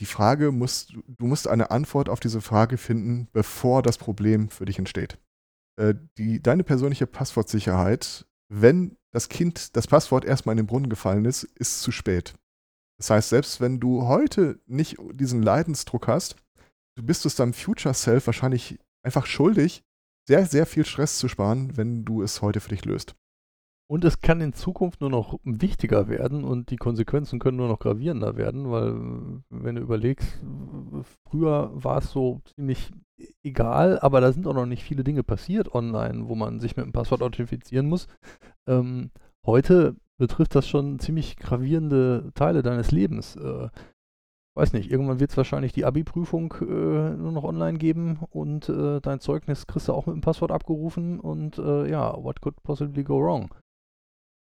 die Frage musst, du musst eine Antwort auf diese Frage finden, bevor das Problem für dich entsteht. Äh, die, deine persönliche Passwortsicherheit, wenn das Kind das Passwort erstmal in den Brunnen gefallen ist, ist zu spät. Das heißt, selbst wenn du heute nicht diesen Leidensdruck hast, du bist es deinem Future Self wahrscheinlich einfach schuldig, sehr, sehr viel Stress zu sparen, wenn du es heute für dich löst. Und es kann in Zukunft nur noch wichtiger werden und die Konsequenzen können nur noch gravierender werden, weil wenn du überlegst, früher war es so ziemlich egal, aber da sind auch noch nicht viele Dinge passiert online, wo man sich mit einem Passwort authentifizieren muss. Ähm, heute betrifft das schon ziemlich gravierende Teile deines Lebens. Äh, weiß nicht, irgendwann wird es wahrscheinlich die Abi-Prüfung äh, nur noch online geben und äh, dein Zeugnis kriegst du auch mit dem Passwort abgerufen und äh, ja, what could possibly go wrong?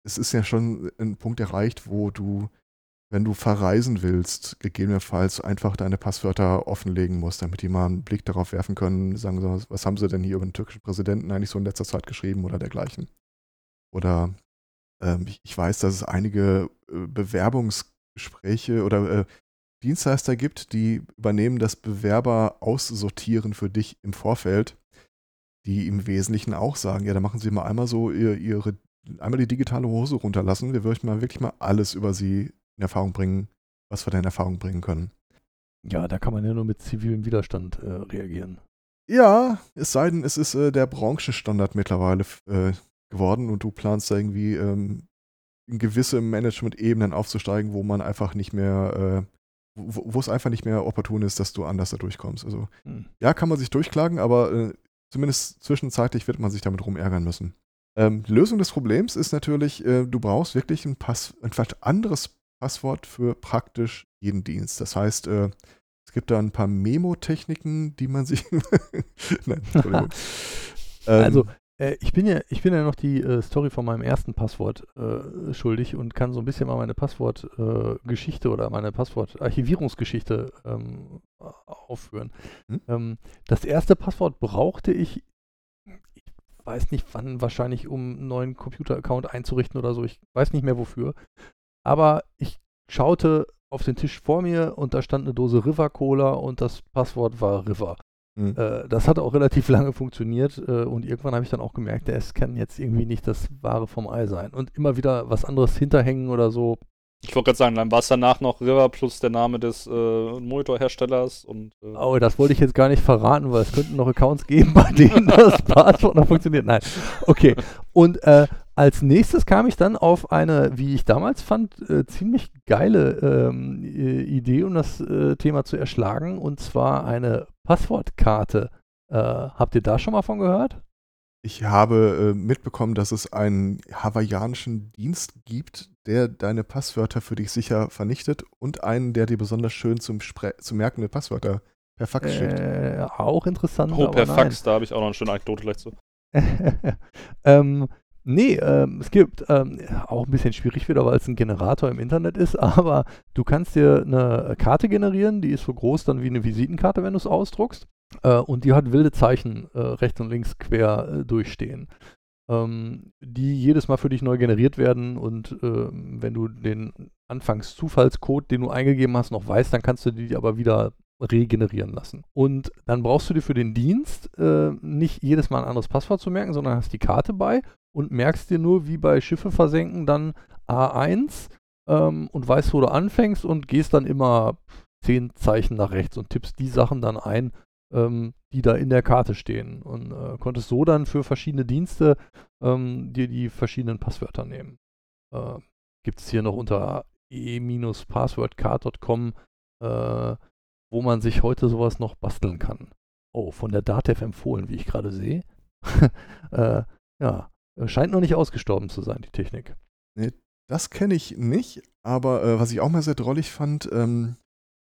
es ist ja schon ein Punkt erreicht, wo du, wenn du verreisen willst, gegebenenfalls einfach deine Passwörter offenlegen musst, damit die mal einen Blick darauf werfen können, sagen so, was haben sie denn hier über den türkischen Präsidenten eigentlich so in letzter Zeit geschrieben oder dergleichen. Oder ähm, ich, ich, weiß, dass es einige äh, Bewerbungsgespräche oder äh, Dienstleister gibt, die übernehmen das Bewerber aussortieren für dich im Vorfeld, die im Wesentlichen auch sagen, ja, da machen Sie mal einmal so ihr, Ihre einmal die digitale Hose runterlassen. Wir würden mal wirklich mal alles über sie in Erfahrung bringen, was wir da in Erfahrung bringen können. Ja, da kann man ja nur mit zivilem Widerstand äh, reagieren. Ja, es sei denn, es ist äh, der Branchenstandard mittlerweile äh, geworden und du planst da irgendwie ähm, in gewisse Management-Ebenen aufzusteigen, wo man einfach nicht mehr, äh, wo, es einfach nicht mehr opportun ist, dass du anders da durchkommst. Also hm. ja, kann man sich durchklagen, aber äh, zumindest zwischenzeitlich wird man sich damit rumärgern müssen. Ähm, Lösung des Problems ist natürlich, äh, du brauchst wirklich ein, Pass ein anderes Passwort für praktisch jeden Dienst. Das heißt, äh, es gibt da ein paar Memo-Techniken, die man sich. Nein, Entschuldigung. ähm, also, äh, ich, bin ja, ich bin ja noch die äh, Story von meinem ersten Passwort äh, schuldig und kann so ein bisschen mal meine Passwortgeschichte äh, oder meine Passwortarchivierungsgeschichte ähm, aufführen. Hm? Ähm, das erste Passwort brauchte ich weiß nicht wann, wahrscheinlich um einen neuen Computer-Account einzurichten oder so. Ich weiß nicht mehr wofür. Aber ich schaute auf den Tisch vor mir und da stand eine Dose River Cola und das Passwort war River. Mhm. Äh, das hat auch relativ lange funktioniert äh, und irgendwann habe ich dann auch gemerkt, es kann jetzt irgendwie nicht das Wahre vom Ei sein. Und immer wieder was anderes hinterhängen oder so, ich wollte gerade sagen, dann war es danach noch River plus der Name des äh, Monitorherstellers und. Äh oh, das wollte ich jetzt gar nicht verraten, weil es könnten noch Accounts geben, bei denen das Passwort noch funktioniert. Nein. Okay. Und äh, als nächstes kam ich dann auf eine, wie ich damals fand, äh, ziemlich geile ähm, äh, Idee, um das äh, Thema zu erschlagen, und zwar eine Passwortkarte. habt ihr da schon mal von gehört? Ich habe äh, mitbekommen, dass es einen hawaiianischen Dienst gibt, der deine Passwörter für dich sicher vernichtet und einen, der dir besonders schön zum, Spre zum Merken der Passwörter per Fax äh, schickt. Auch interessant. Oh, per Fax, da habe ich auch noch eine schöne Anekdote vielleicht zu. ähm, nee, ähm, es gibt ähm, auch ein bisschen schwierig wieder, weil es ein Generator im Internet ist, aber du kannst dir eine Karte generieren, die ist so groß dann wie eine Visitenkarte, wenn du es ausdruckst. Äh, und die hat wilde Zeichen äh, rechts und links quer äh, durchstehen, ähm, die jedes Mal für dich neu generiert werden. Und ähm, wenn du den Anfangs-Zufallscode, den du eingegeben hast, noch weißt, dann kannst du die aber wieder regenerieren lassen. Und dann brauchst du dir für den Dienst äh, nicht jedes Mal ein anderes Passwort zu merken, sondern hast die Karte bei und merkst dir nur, wie bei Schiffe versenken, dann A1 ähm, und weißt, wo du anfängst und gehst dann immer zehn Zeichen nach rechts und tippst die Sachen dann ein, ähm, die da in der Karte stehen und äh, konntest so dann für verschiedene Dienste ähm, dir die verschiedenen Passwörter nehmen. Äh, Gibt es hier noch unter e-passwordcard.com, äh, wo man sich heute sowas noch basteln kann. Oh, von der Datev empfohlen, wie ich gerade sehe. äh, ja, scheint noch nicht ausgestorben zu sein, die Technik. Nee, das kenne ich nicht, aber äh, was ich auch mal sehr drollig fand, ähm,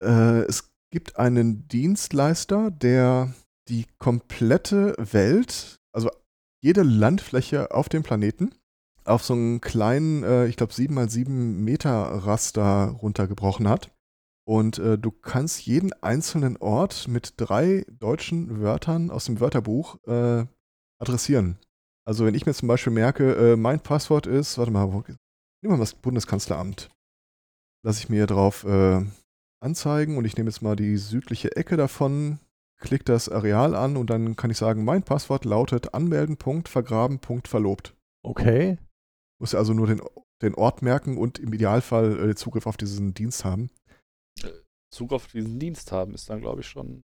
äh, es gibt einen Dienstleister, der die komplette Welt, also jede Landfläche auf dem Planeten, auf so einen kleinen, äh, ich glaube, 7x7 Meter Raster runtergebrochen hat. Und äh, du kannst jeden einzelnen Ort mit drei deutschen Wörtern aus dem Wörterbuch äh, adressieren. Also wenn ich mir zum Beispiel merke, äh, mein Passwort ist, warte mal, wo, nehmen wir mal das Bundeskanzleramt. Lasse ich mir drauf äh, anzeigen und ich nehme jetzt mal die südliche Ecke davon, klicke das Areal an und dann kann ich sagen, mein Passwort lautet anmelden, Punkt, vergraben, Punkt, verlobt. Okay. Muss also nur den, den Ort merken und im Idealfall äh, Zugriff auf diesen Dienst haben. Zugriff auf diesen Dienst haben ist dann, glaube ich, schon.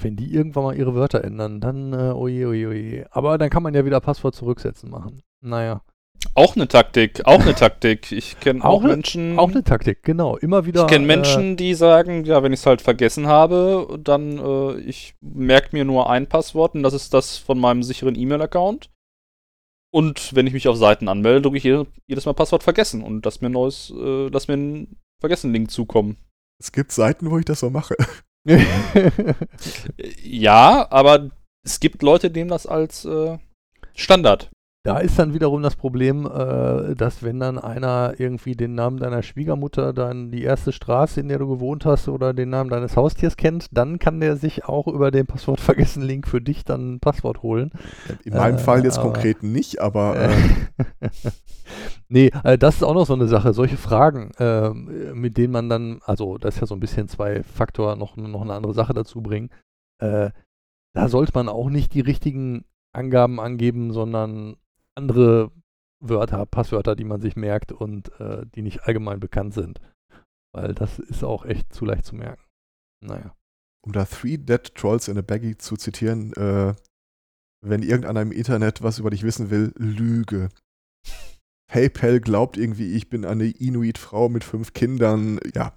Wenn die irgendwann mal ihre Wörter ändern, dann äh, oje, oje, oje. Aber dann kann man ja wieder Passwort zurücksetzen machen. Naja. Auch eine Taktik, auch eine Taktik. Ich kenne auch, Auch ne- Menschen. Auch eine Taktik, genau. Immer wieder. ich kenne äh, Menschen, die sagen, ja, wenn ich es halt vergessen habe, dann äh, ich merke mir nur ein Passwort und das ist das von meinem sicheren E-Mail-Account. Und wenn ich mich auf Seiten anmelde, drücke ich jedes, jedes Mal Passwort vergessen und lass mir ein neues, äh, lass mir einen Vergessen-Link zukommen. Es gibt Seiten, wo ich das so mache. Ja, aber es gibt Leute, denen das als äh, Standard. Da ist dann wiederum das Problem, äh, dass wenn dann einer irgendwie den Namen deiner Schwiegermutter, dann die erste Straße, in der du gewohnt hast, oder den Namen deines Haustiers kennt, dann kann der sich auch über den Passwort vergessen Link für dich dann ein Passwort holen. In meinem Äh, Fall jetzt aber- konkret nicht, aber äh, nee, äh, das ist auch noch so eine Sache. Solche Fragen, ähm, mit denen man dann, also das ist ja so ein bisschen zwei Faktor, noch, noch eine andere Sache dazu bringen. Äh, da sollte man auch nicht die richtigen Angaben angeben, sondern andere Wörter, Passwörter, die man sich merkt und äh, die nicht allgemein bekannt sind. Weil das ist auch echt zu leicht zu merken. Naja. um da Three Dead Trolls in a Baggy zu zitieren, äh, wenn irgendeiner im Internet was über dich wissen will, Lüge. PayPal glaubt irgendwie, ich bin eine Inuit-Frau mit fünf Kindern. Ja,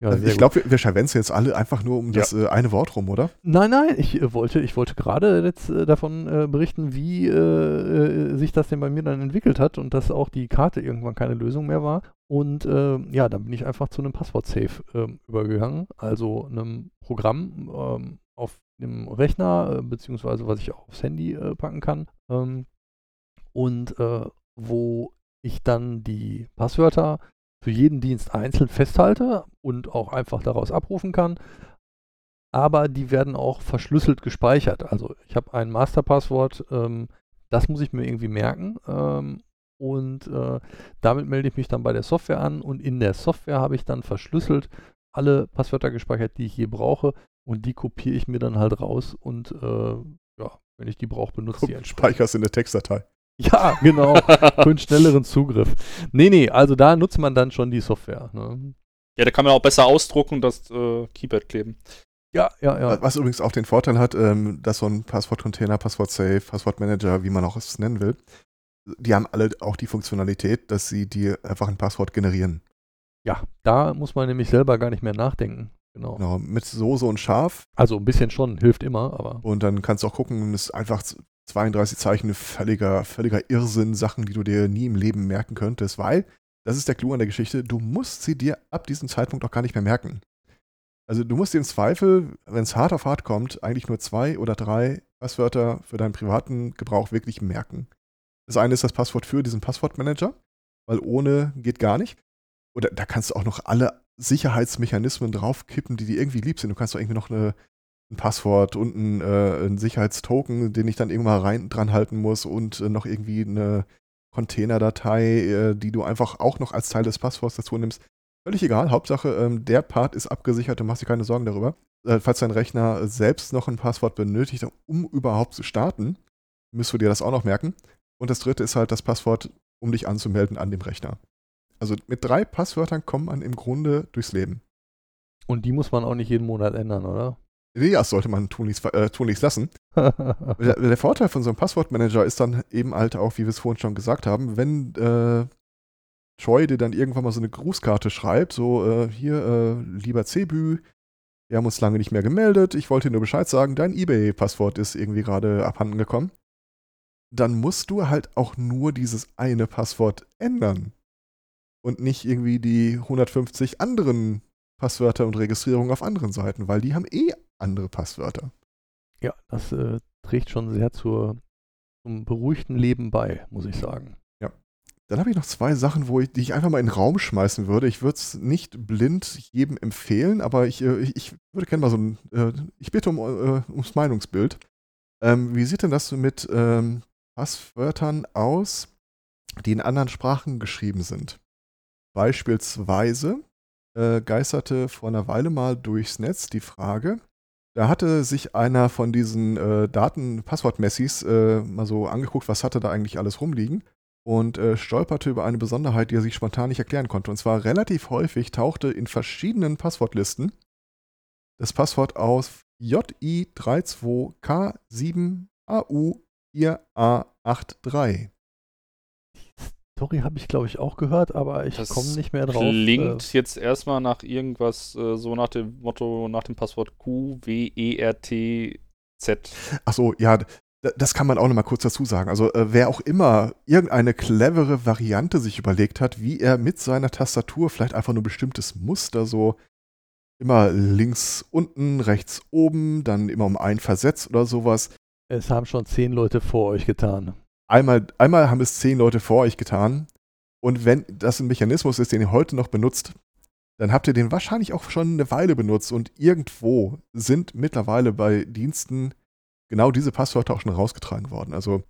Ja, also ich glaube, wir, wir scharwenzen jetzt alle einfach nur um Ja. das äh, eine Wort rum, oder? Nein, nein, ich äh, wollte, ich wollte gerade jetzt äh, davon äh, berichten, wie äh, äh, sich das denn bei mir dann entwickelt hat und dass auch die Karte irgendwann keine Lösung mehr war. Und ja, dann bin ich einfach zu einem Passwort-Safe ähm, übergegangen, also einem Programm ähm, auf dem Rechner, beziehungsweise was ich auch aufs Handy packen kann. Ähm, und äh, wo ich dann die Passwörter für jeden Dienst einzeln festhalte und auch einfach daraus abrufen kann aber die werden auch verschlüsselt gespeichert. Also ich habe ein Masterpasswort, ähm, das muss ich mir irgendwie merken ähm, und äh, damit melde ich mich dann bei der Software an und in der Software habe ich dann verschlüsselt alle Passwörter gespeichert, die ich je brauche und die kopiere ich mir dann halt raus und äh, ja, wenn ich die brauche, benutze ich. Speicherst in der Textdatei. Ja, genau, für einen schnelleren Zugriff. Nee, nee, also da nutzt man dann schon die Software. Ne? Ja, da kann man auch besser ausdrucken und das äh, Keypad kleben. Ja, ja, ja. Was übrigens auch den Vorteil hat, ähm, dass so ein Passwortcontainer, Passwort-Safe, Passwortmanager, wie man auch es nennen will, die haben alle auch die Funktionalität, dass sie dir einfach ein Passwort generieren. Ja, da muss man nämlich selber gar nicht mehr nachdenken. Genau. Genau, mit Soße und Scharf. Also ein bisschen schon, hilft immer, aber Und dann kannst du auch gucken, es ist einfach 32 Zeichen völliger, völliger Irrsinn, Sachen, die du dir nie im Leben merken könntest, weil, das ist der Clou an der Geschichte, du musst sie dir ab diesem Zeitpunkt auch gar nicht mehr merken. Also du musst dir im Zweifel, wenn es hart auf hart kommt, eigentlich nur zwei oder drei Passwörter für deinen privaten Gebrauch wirklich merken. Das eine ist das Passwort für diesen Passwortmanager, weil ohne geht gar nicht. Oder da kannst du auch noch alle Sicherheitsmechanismen draufkippen, die dir irgendwie lieb sind. Du kannst doch irgendwie noch eine, ein Passwort und ein, äh, ein Sicherheitstoken, den ich dann irgendwann rein dran halten muss und äh, noch irgendwie eine Containerdatei, äh, die du einfach auch noch als Teil des Passworts dazu nimmst. Völlig egal. Hauptsache, ähm, der Part ist abgesichert, du machst dir keine Sorgen darüber. Äh, falls dein Rechner selbst noch ein Passwort benötigt, um überhaupt zu starten, müsst du dir das auch noch merken. Und das dritte ist halt das Passwort, um dich anzumelden an dem Rechner. Also mit drei Passwörtern kommt man im Grunde durchs Leben. und die muss man auch nicht jeden Monat ändern, oder? Ja, das sollte man tunlichst, äh, tunlichst lassen. Der, der Vorteil von so einem Passwortmanager ist dann eben halt auch, wie wir es vorhin schon gesagt haben, wenn äh, Troy dir dann irgendwann mal so eine Grußkarte schreibt, so äh, hier, äh, lieber Cebü, wir haben uns lange nicht mehr gemeldet, ich wollte dir nur Bescheid sagen, dein Ebay-Passwort ist irgendwie gerade abhanden gekommen. Dann musst du halt auch nur dieses eine Passwort ändern. Und nicht irgendwie die 150 anderen Passwörter und Registrierungen auf anderen Seiten, weil die haben eh andere Passwörter. ja, das äh, trägt schon sehr zur, zum beruhigten Leben bei, muss ich sagen. Dann habe ich noch zwei Sachen, wo ich, die ich einfach mal in den Raum schmeißen würde. Ich würde es nicht blind jedem empfehlen, aber ich, äh, ich, ich würde gerne mal so ein, äh, ich bitte um, äh, ums Meinungsbild. Ähm, wie sieht denn das mit ähm, Passwörtern aus, die in anderen Sprachen geschrieben sind? Beispielsweise äh, geisterte vor einer Weile mal durchs Netz die Frage, da hatte sich einer von diesen äh, Daten-Passwort-Messis äh, mal so angeguckt, was hatte da eigentlich alles rumliegen und äh, stolperte über eine Besonderheit, die er sich spontan nicht erklären konnte. Und zwar relativ häufig tauchte in verschiedenen Passwortlisten das Passwort aus JI32K7AU4A83. Story habe ich, glaube ich, auch gehört, aber ich komme nicht mehr drauf. Klingt äh, jetzt erstmal nach irgendwas, äh, so nach dem Motto, nach dem Passwort Q, W, E, R, T, Z. Achso, ja, das kann man auch noch mal kurz dazu sagen. Also, äh, wer auch immer irgendeine clevere Variante sich überlegt hat, wie er mit seiner Tastatur vielleicht einfach nur bestimmtes Muster so immer links unten, rechts oben, dann immer um ein versetzt oder sowas. Es haben schon zehn Leute vor euch getan. Einmal, einmal haben es zehn Leute vor euch getan. Und wenn das ein Mechanismus ist, den ihr heute noch benutzt, dann habt ihr den wahrscheinlich auch schon eine Weile benutzt und irgendwo sind mittlerweile bei Diensten genau diese Passwörter auch schon rausgetragen worden. Also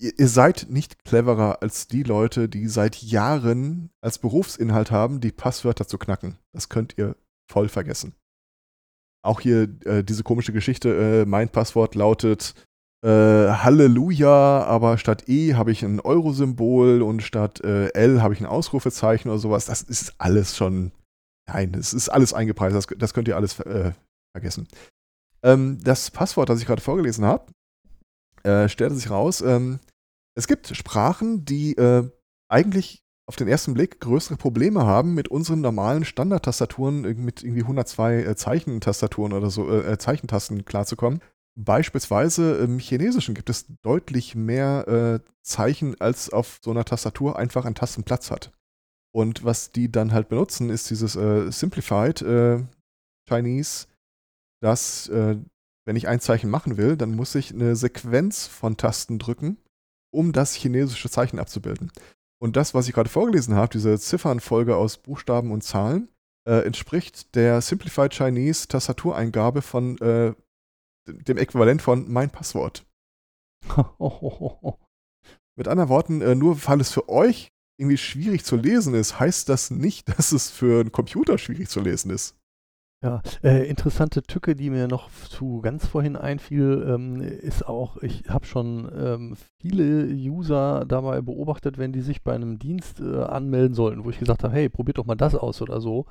ihr, ihr seid nicht cleverer als die Leute, die seit Jahren als Berufsinhalt haben, die Passwörter zu knacken. Das könnt ihr voll vergessen. Auch hier äh, diese komische Geschichte, äh, mein Passwort lautet äh, Halleluja, aber statt E habe ich ein Euro-Symbol und statt äh, L habe ich ein Ausrufezeichen oder sowas. Das ist alles schon, nein, das ist alles eingepreist, das, das könnt ihr alles äh, vergessen. Ähm, das Passwort, das ich gerade vorgelesen habe, äh, stellte sich raus, ähm, es gibt Sprachen, die äh, eigentlich auf den ersten Blick größere Probleme haben, mit unseren normalen Standardtastaturen, mit irgendwie 102 äh, Zeichentastaturen oder so, äh, Zeichentasten klarzukommen. Beispielsweise im Chinesischen gibt es deutlich mehr äh, Zeichen, als auf so einer Tastatur einfach ein Tastenplatz hat. Und was die dann halt benutzen, ist dieses äh, Simplified äh, Chinese, dass, äh, wenn ich ein Zeichen machen will, dann muss ich eine Sequenz von Tasten drücken, um das chinesische Zeichen abzubilden. Und das, was ich gerade vorgelesen habe, diese Ziffernfolge aus Buchstaben und Zahlen, äh, entspricht der Simplified Chinese Tastatureingabe von äh, dem Äquivalent von mein Passwort. Mit anderen Worten, äh, nur weil es für euch irgendwie schwierig zu lesen ist, heißt das nicht, dass es für einen Computer schwierig zu lesen ist. Ja, äh, interessante Tücke, die mir noch zu ganz vorhin einfiel, ähm, ist auch, ich habe schon ähm, viele User dabei beobachtet, wenn die sich bei einem Dienst äh, anmelden sollten, wo ich gesagt habe, hey, probiert doch mal das aus oder so,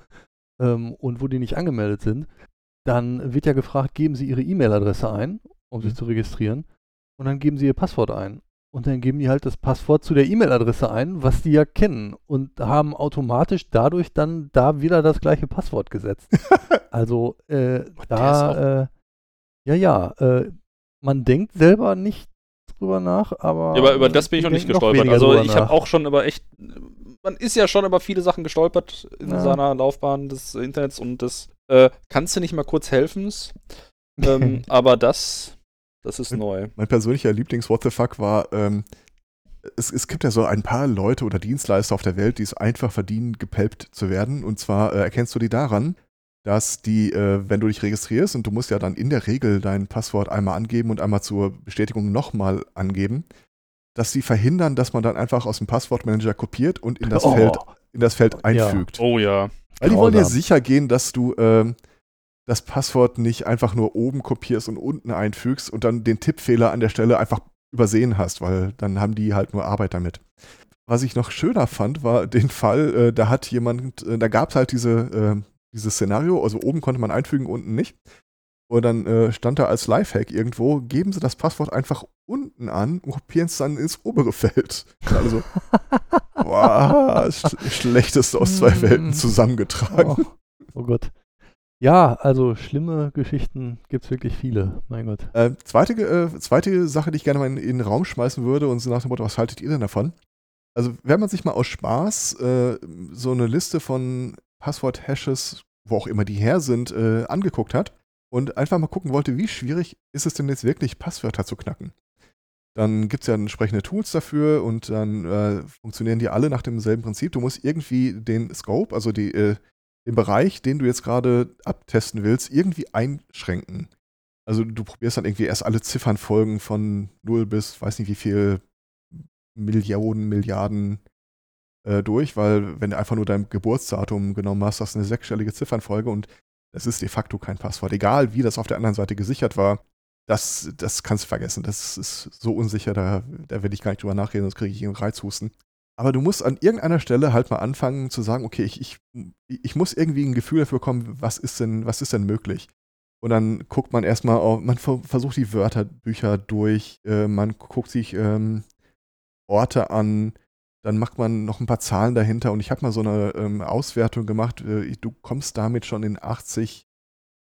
ähm, und wo die nicht angemeldet sind, dann wird ja gefragt, geben Sie Ihre E-Mail-Adresse ein, um mhm. sich zu registrieren, und dann geben Sie Ihr Passwort ein. Und dann geben die halt das Passwort zu der E-Mail-Adresse ein, was die ja kennen, und haben automatisch dadurch dann da wieder das gleiche Passwort gesetzt. also äh, da, äh, ja, ja, äh, man denkt selber nicht drüber nach, aber. Ja, aber über das bin ich noch nicht gestolpert. Noch also ich habe auch schon über echt, man ist ja schon über viele Sachen gestolpert in ja. seiner Laufbahn des Internets und des äh, kannst du nicht mal kurz helfen? ähm, aber das, das ist mein, neu. Mein persönlicher Lieblings-What the fuck war, ähm, es, es, gibt ja so ein paar Leute oder Dienstleister auf der Welt, die es einfach verdienen, gepelpt zu werden. Und zwar äh, erkennst du die daran, dass die, äh, wenn du dich registrierst und du musst ja dann in der Regel dein Passwort einmal angeben und einmal zur Bestätigung nochmal angeben, dass sie verhindern, dass man dann einfach aus dem Passwortmanager kopiert und in das, oh. Feld, in das Feld einfügt. Ja. Oh ja. Weil die wollen ja sicher gehen, dass du ähm, das Passwort nicht einfach nur oben kopierst und unten einfügst und dann den Tippfehler an der Stelle einfach übersehen hast, weil dann haben die halt nur Arbeit damit. Was ich noch schöner fand, war den Fall, äh, da hat jemand, äh, da gab es halt diese, äh, dieses Szenario, also oben konnte man einfügen, unten nicht. Und dann äh, stand da als Lifehack irgendwo, geben Sie das Passwort einfach unten an und kopieren es dann ins obere Feld. Also, wow, sch schlechteste aus zwei Welten mm. zusammengetragen. Oh, oh Gott. Ja, also schlimme Geschichten gibt es wirklich viele, mein Gott. Äh, zweite, äh, zweite Sache, die ich gerne mal in, in, den Raum schmeißen würde und so nach dem Motto, was haltet ihr denn davon? Also, wenn man sich mal aus Spaß äh, so eine Liste von Passwort-Hashes, wo auch immer die her sind, äh, angeguckt hat, und einfach mal gucken wollte, wie schwierig ist es denn jetzt wirklich, Passwörter zu knacken. Dann gibt es ja entsprechende Tools dafür und dann äh, funktionieren die alle nach demselben Prinzip. Du musst irgendwie den Scope, also die, äh, den Bereich, den du jetzt gerade abtesten willst, irgendwie einschränken. Also du probierst dann irgendwie erst alle Ziffernfolgen von 0 bis weiß nicht wie viel Millionen, Milliarden äh, durch, weil wenn du einfach nur dein Geburtsdatum genommen hast, hast du eine sechsstellige Ziffernfolge und das ist de facto kein Passwort. Egal wie das auf der anderen Seite gesichert war, das, das kannst du vergessen. Das ist so unsicher, da, da will ich gar nicht drüber nachreden, sonst kriege ich einen Reizhusten. Aber du musst an irgendeiner Stelle halt mal anfangen zu sagen, okay, ich, ich, ich muss irgendwie ein Gefühl dafür bekommen, was ist denn, was ist denn möglich? Und dann guckt man erstmal, auf, man versucht die Wörterbücher durch, äh, man guckt sich ähm, Orte an, dann macht man noch ein paar Zahlen dahinter und ich habe mal so eine ähm, Auswertung gemacht, äh, du kommst damit schon in 80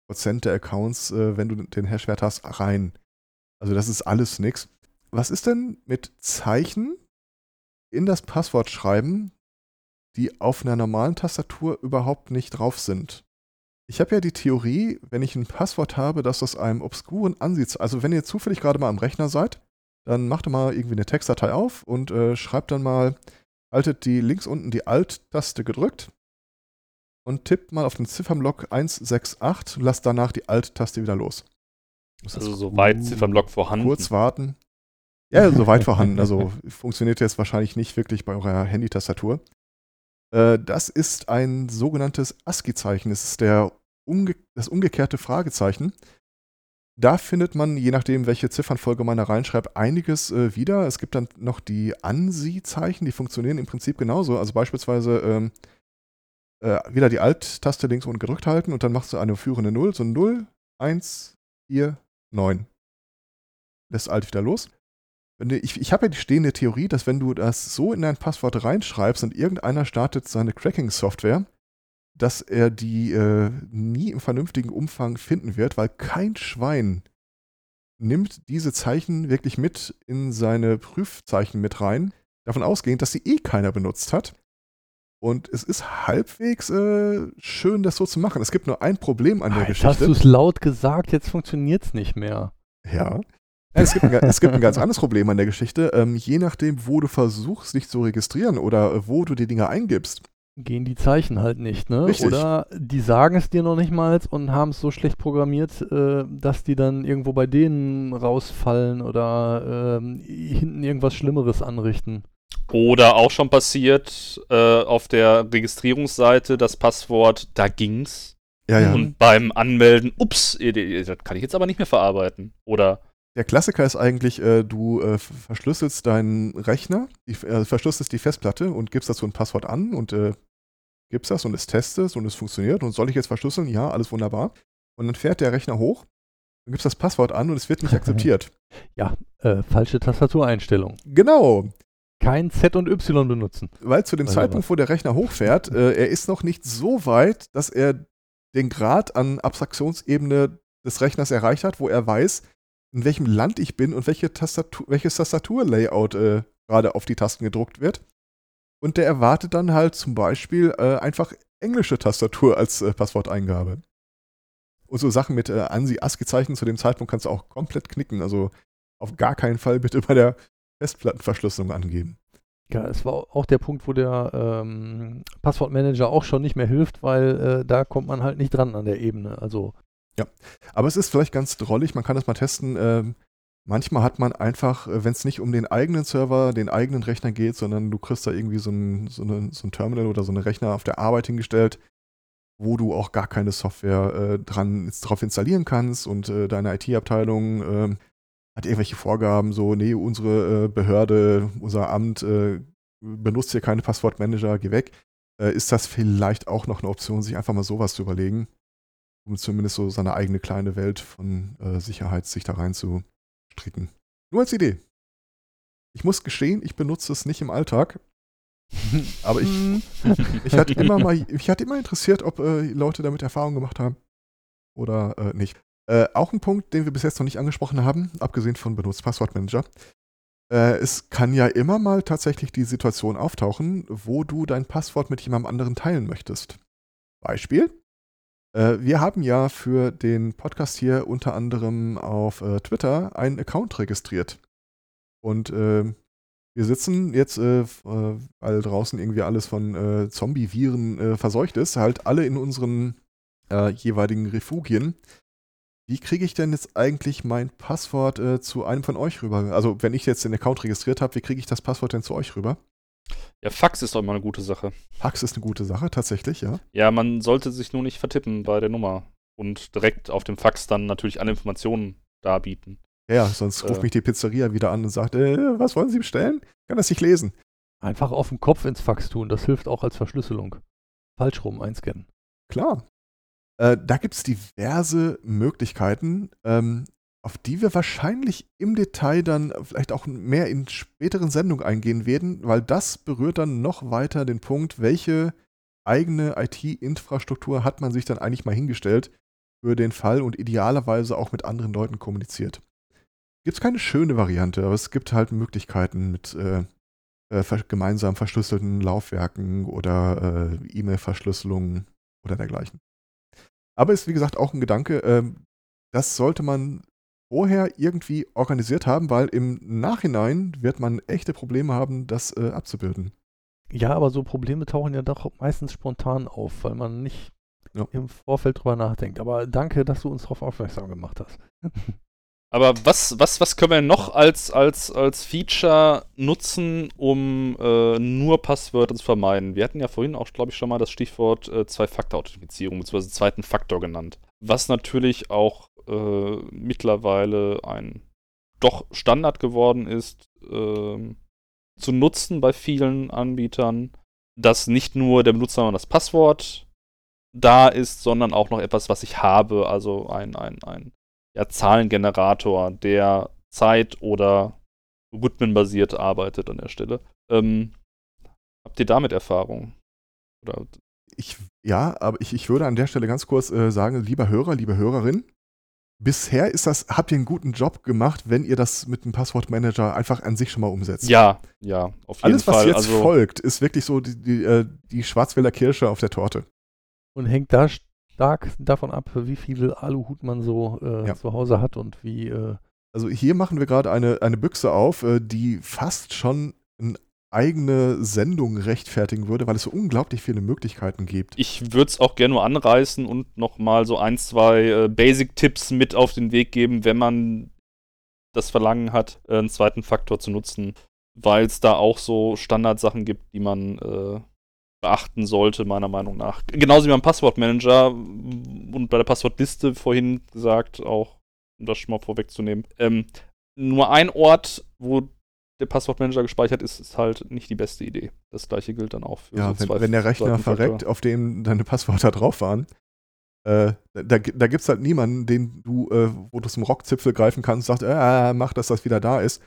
Prozent der Accounts, äh, wenn du den Hashwert hast, rein. Also das ist alles nix. Was ist denn mit Zeichen in das Passwort schreiben, die auf einer normalen Tastatur überhaupt nicht drauf sind? Ich habe ja die Theorie, wenn ich ein Passwort habe, dass das einem obskuren ansieht. Also wenn ihr zufällig gerade mal am Rechner seid, dann macht mal irgendwie eine Textdatei auf und äh, schreibt dann mal, haltet die links unten die Alt-Taste gedrückt und tippt mal auf den Ziffernblock 168 und lasst danach die Alt-Taste wieder los. Also soweit Ziffernblock vorhanden. Kurz warten. Ja, soweit vorhanden. Also funktioniert jetzt wahrscheinlich nicht wirklich bei eurer Handy-Tastatur. Äh, das ist ein sogenanntes ASCII-Zeichen. Das ist der umge das umgekehrte Fragezeichen. Da findet man, je nachdem, welche Ziffernfolge man da reinschreibt, einiges äh, wieder. Es gibt dann noch die ANSI-Zeichen, die funktionieren im Prinzip genauso. Also beispielsweise ähm, äh, wieder die Alt-Taste links unten gedrückt halten und dann machst du eine führende 0, so 0, 1, 4, 9. Lässt Alt wieder los. Ich ich habe ja die stehende Theorie, dass wenn du das so in dein Passwort reinschreibst und irgendeiner startet seine Cracking-Software, dass er die äh, nie im vernünftigen Umfang finden wird, weil kein Schwein nimmt diese Zeichen wirklich mit in seine Prüfzeichen mit rein, davon ausgehend, dass sie eh keiner benutzt hat. Und es ist halbwegs äh, schön, das so zu machen. Es gibt nur ein Problem an der Jetzt Geschichte. hast du es laut gesagt, jetzt funktioniert es nicht mehr. Ja. Es gibt, ein, es gibt ein ganz anderes Problem an der Geschichte. Ähm, je nachdem, wo du versuchst, dich zu registrieren oder äh, wo du die Dinge eingibst, gehen die Zeichen halt nicht, ne? Richtig. Oder die sagen es dir noch nicht mal und haben es so schlecht programmiert, äh, dass die dann irgendwo bei denen rausfallen oder ähm, hinten irgendwas Schlimmeres anrichten. Oder auch schon passiert äh, auf der Registrierungsseite das Passwort, da ging's. ja, ja. Und beim Anmelden, ups, eh, eh, das kann ich jetzt aber nicht mehr verarbeiten. Oder Der Klassiker ist eigentlich, äh, du äh, verschlüsselst deinen Rechner, die, äh, verschlüsselst die Festplatte und gibst dazu ein Passwort an und äh, gibst das und es testest und es funktioniert und soll ich jetzt verschlüsseln? Ja, alles wunderbar. Und dann fährt der Rechner hoch, du gibst das Passwort an und es wird nicht akzeptiert. Ja, äh, falsche Tastatureinstellung. genau, Kein Z und Y benutzen. weil zu dem Also Zeitpunkt, wo der Rechner hochfährt, äh, er ist noch nicht so weit, dass er den Grad an Abstraktionsebene des Rechners erreicht hat, wo er weiß, in welchem Land ich bin und welche Tastatur, welches Tastaturlayout äh, gerade auf die Tasten gedruckt wird. Und der erwartet dann halt zum Beispiel äh, einfach englische Tastatur als äh, Passworteingabe. Und so Sachen mit äh, ANSI-ASCII-Zeichen zu dem Zeitpunkt kannst du auch komplett knicken. Also auf gar keinen Fall bitte bei der Festplattenverschlüsselung angeben. Ja, es war auch der Punkt, wo der ähm, Passwortmanager auch schon nicht mehr hilft, weil äh, da kommt man halt nicht dran an der Ebene. Also Aber es ist vielleicht ganz drollig, man kann das mal testen. Ähm, manchmal hat man einfach, wenn es nicht um den eigenen Server, den eigenen Rechner geht, sondern du kriegst da irgendwie so ein, so, eine, so ein Terminal oder so einen Rechner auf der Arbeit hingestellt, wo du auch gar keine Software äh, dran, drauf installieren kannst und äh, deine IT-Abteilung ähm, hat irgendwelche Vorgaben, so, nee, unsere äh, Behörde, unser Amt äh, benutzt hier keine Passwortmanager, geh weg. Äh, ist das vielleicht auch noch eine Option, sich einfach mal sowas zu überlegen? um zumindest so seine eigene kleine Welt von äh, Sicherheit sich da rein zu stricken. Nur als Idee. Ich muss gestehen, ich benutze es nicht im Alltag. Aber ich, ich hatte immer mal, ich hatte immer interessiert, ob äh, Leute damit Erfahrung gemacht haben oder äh, nicht. Äh, auch ein Punkt, den wir bis jetzt noch nicht angesprochen haben, abgesehen von benutzt Passwortmanager. Äh, es kann ja immer mal tatsächlich die Situation auftauchen, wo du dein Passwort mit jemandem anderen teilen möchtest. Beispiel, äh, wir haben ja für den Podcast hier unter anderem auf äh, Twitter einen Account registriert. Und äh, wir sitzen jetzt, äh, weil draußen irgendwie alles von äh, Zombie-Viren äh, verseucht ist, halt alle in unseren jeweiligen Refugien wie kriege ich denn jetzt eigentlich mein Passwort äh, zu einem von euch rüber? Also, wenn ich jetzt den Account registriert habe, wie kriege ich das Passwort denn zu euch rüber? Ja, Fax ist doch immer eine gute Sache. Fax ist eine gute Sache, tatsächlich, ja. Ja, man sollte sich nur nicht vertippen bei der Nummer und direkt auf dem Fax dann natürlich alle Informationen darbieten. Ja, sonst ruft Äh. mich die Pizzeria wieder an und sagt, äh, was wollen Sie bestellen? Ich kann das nicht lesen. Einfach auf den Kopf ins Fax tun, das hilft auch als Verschlüsselung. Falsch rum einscannen. Klar. Äh, da gibt es diverse Möglichkeiten, ähm, auf die wir wahrscheinlich im Detail dann vielleicht auch mehr in späteren Sendungen eingehen werden, weil das berührt dann noch weiter den Punkt, welche eigene IT-Infrastruktur hat man sich dann eigentlich mal hingestellt für den Fall und idealerweise auch mit anderen Leuten kommuniziert. Gibt es keine schöne Variante, aber es gibt halt Möglichkeiten mit äh, äh, gemeinsam verschlüsselten Laufwerken oder äh, E-Mail-Verschlüsselungen oder dergleichen. Aber ist wie gesagt auch ein Gedanke, ähm, das sollte man vorher irgendwie organisiert haben, weil im Nachhinein wird man echte Probleme haben, das äh, abzubilden. Ja, aber so Probleme tauchen ja doch meistens spontan auf, weil man nicht Ja. im Vorfeld drüber nachdenkt. Aber danke, dass du uns darauf aufmerksam gemacht hast. Aber was, was, was können wir noch als, als, als Feature nutzen, um äh, nur Passwörter zu vermeiden? Wir hatten ja vorhin auch, glaube ich, schon mal das Stichwort äh, Zwei-Faktor-Authentifizierung bzw. zweiten Faktor genannt. Was natürlich auch äh, mittlerweile ein doch Standard geworden ist, ähm, zu nutzen bei vielen Anbietern, dass nicht nur der Benutzer und das Passwort da ist, sondern auch noch etwas, was ich habe, also ein, ein, ein ja, Zahlengenerator, der Zeit- oder Rhythmenbasiert arbeitet an der Stelle. Ähm, habt ihr damit Erfahrung? Oder Ich, ja, aber ich, ich würde an der Stelle ganz kurz äh, sagen, lieber Hörer, liebe Hörerin, bisher ist das, habt ihr einen guten Job gemacht, wenn ihr das mit dem Passwortmanager einfach an sich schon mal umsetzt. ja, ja, auf jeden Alles, was Fall. jetzt also, folgt, ist wirklich so die, die, äh, die Schwarzwälder Kirsche auf der Torte. Und hängt da stark davon ab, wie viel Aluhut man so äh, Ja. zu Hause hat und wie. Äh, Also hier machen wir gerade eine, eine Büchse auf, äh, die fast schon eine eigene Sendung rechtfertigen würde, weil es so unglaublich viele Möglichkeiten gibt. ich würde es auch gerne nur anreißen und nochmal so ein, zwei äh, Basic-Tipps mit auf den Weg geben, wenn man das Verlangen hat, äh, einen zweiten Faktor zu nutzen, weil es da auch so Standardsachen gibt, die man äh, beachten sollte, meiner Meinung nach. Genauso wie beim Passwortmanager und bei der Passwortliste vorhin gesagt, auch um das schon mal vorwegzunehmen. Ähm, nur ein Ort, wo der Passwortmanager gespeichert ist, ist halt nicht die beste Idee. Das gleiche gilt dann auch für Ja, so wenn, wenn der Rechner verreckt, auf dem deine Passwörter drauf waren, äh, da, da gibt es halt niemanden, den du, äh, wo du zum Rockzipfel greifen kannst und sagst, äh, mach, dass das wieder da ist.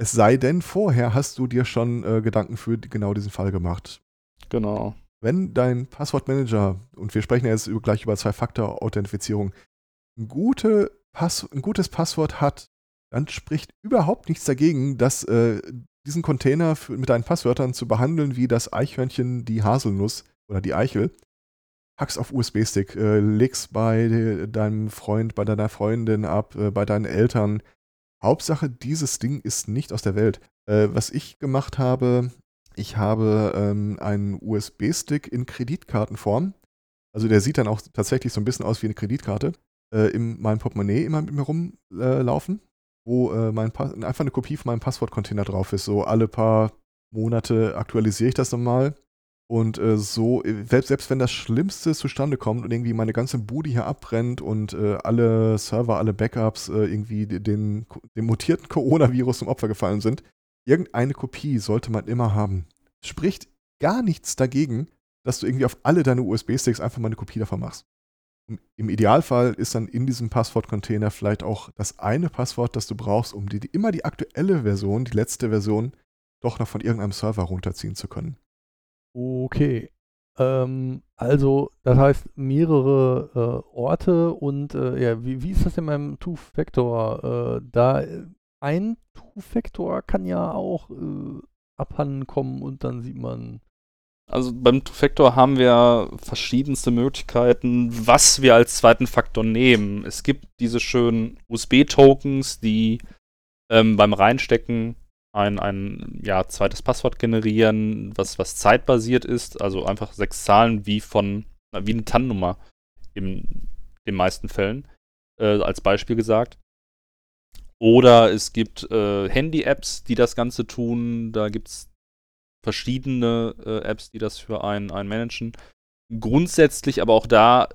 Es sei denn, vorher hast du dir schon äh, Gedanken für genau diesen Fall gemacht. Genau. Wenn dein Passwortmanager, und wir sprechen jetzt gleich über Zwei-Faktor-Authentifizierung, ein, gute ein gutes Passwort hat, dann spricht überhaupt nichts dagegen, dass äh, diesen Container für, mit deinen Passwörtern zu behandeln wie das Eichhörnchen die Haselnuss oder die Eichel. Pack's auf USB-Stick, äh, leg's bei de, deinem Freund, bei deiner Freundin ab, äh, bei deinen Eltern. Hauptsache, dieses Ding ist nicht aus der Welt. Äh, was ich gemacht habe, ich habe ähm, einen USB-Stick in Kreditkartenform. Also der sieht dann auch tatsächlich so ein bisschen aus wie eine Kreditkarte. Äh, in meinem Portemonnaie immer mit mir rumlaufen, wo äh, mein Pa- einfach eine Kopie von meinem Passwortcontainer drauf ist. So alle paar Monate aktualisiere ich das nochmal. Und äh, so, äh, selbst, selbst wenn das Schlimmste zustande kommt und irgendwie meine ganze Bude hier abbrennt und äh, alle Server, alle Backups äh, irgendwie den, dem mutierten Coronavirus zum Opfer gefallen sind, irgendeine Kopie sollte man immer haben. Spricht gar nichts dagegen, dass du irgendwie auf alle deine USB-Sticks einfach mal eine Kopie davon machst. Im- Idealfall ist dann in diesem Passwortcontainer vielleicht auch das eine Passwort, das du brauchst, um dir immer die aktuelle Version, die letzte Version, doch noch von irgendeinem Server runterziehen zu können. okay. Ähm, also, das heißt mehrere äh, Orte und äh, ja, wie, wie ist das denn beim Two-Factor? Äh, da äh, ein Two-Factor kann ja auch äh, abhanden kommen und dann sieht man. Also beim Two-Factor haben wir verschiedenste Möglichkeiten, was wir als zweiten Faktor nehmen. Es gibt diese schönen USB-Tokens, die ähm, beim Reinstecken ein, ein ja, zweites Passwort generieren, was, was zeitbasiert ist, also einfach sechs Zahlen wie von, wie eine TAN-Nummer in den meisten Fällen. äh, als Beispiel gesagt. Oder es gibt äh, Handy-Apps, die das Ganze tun. Da gibt es verschiedene äh, Apps, die das für einen, einen managen. Grundsätzlich aber auch da,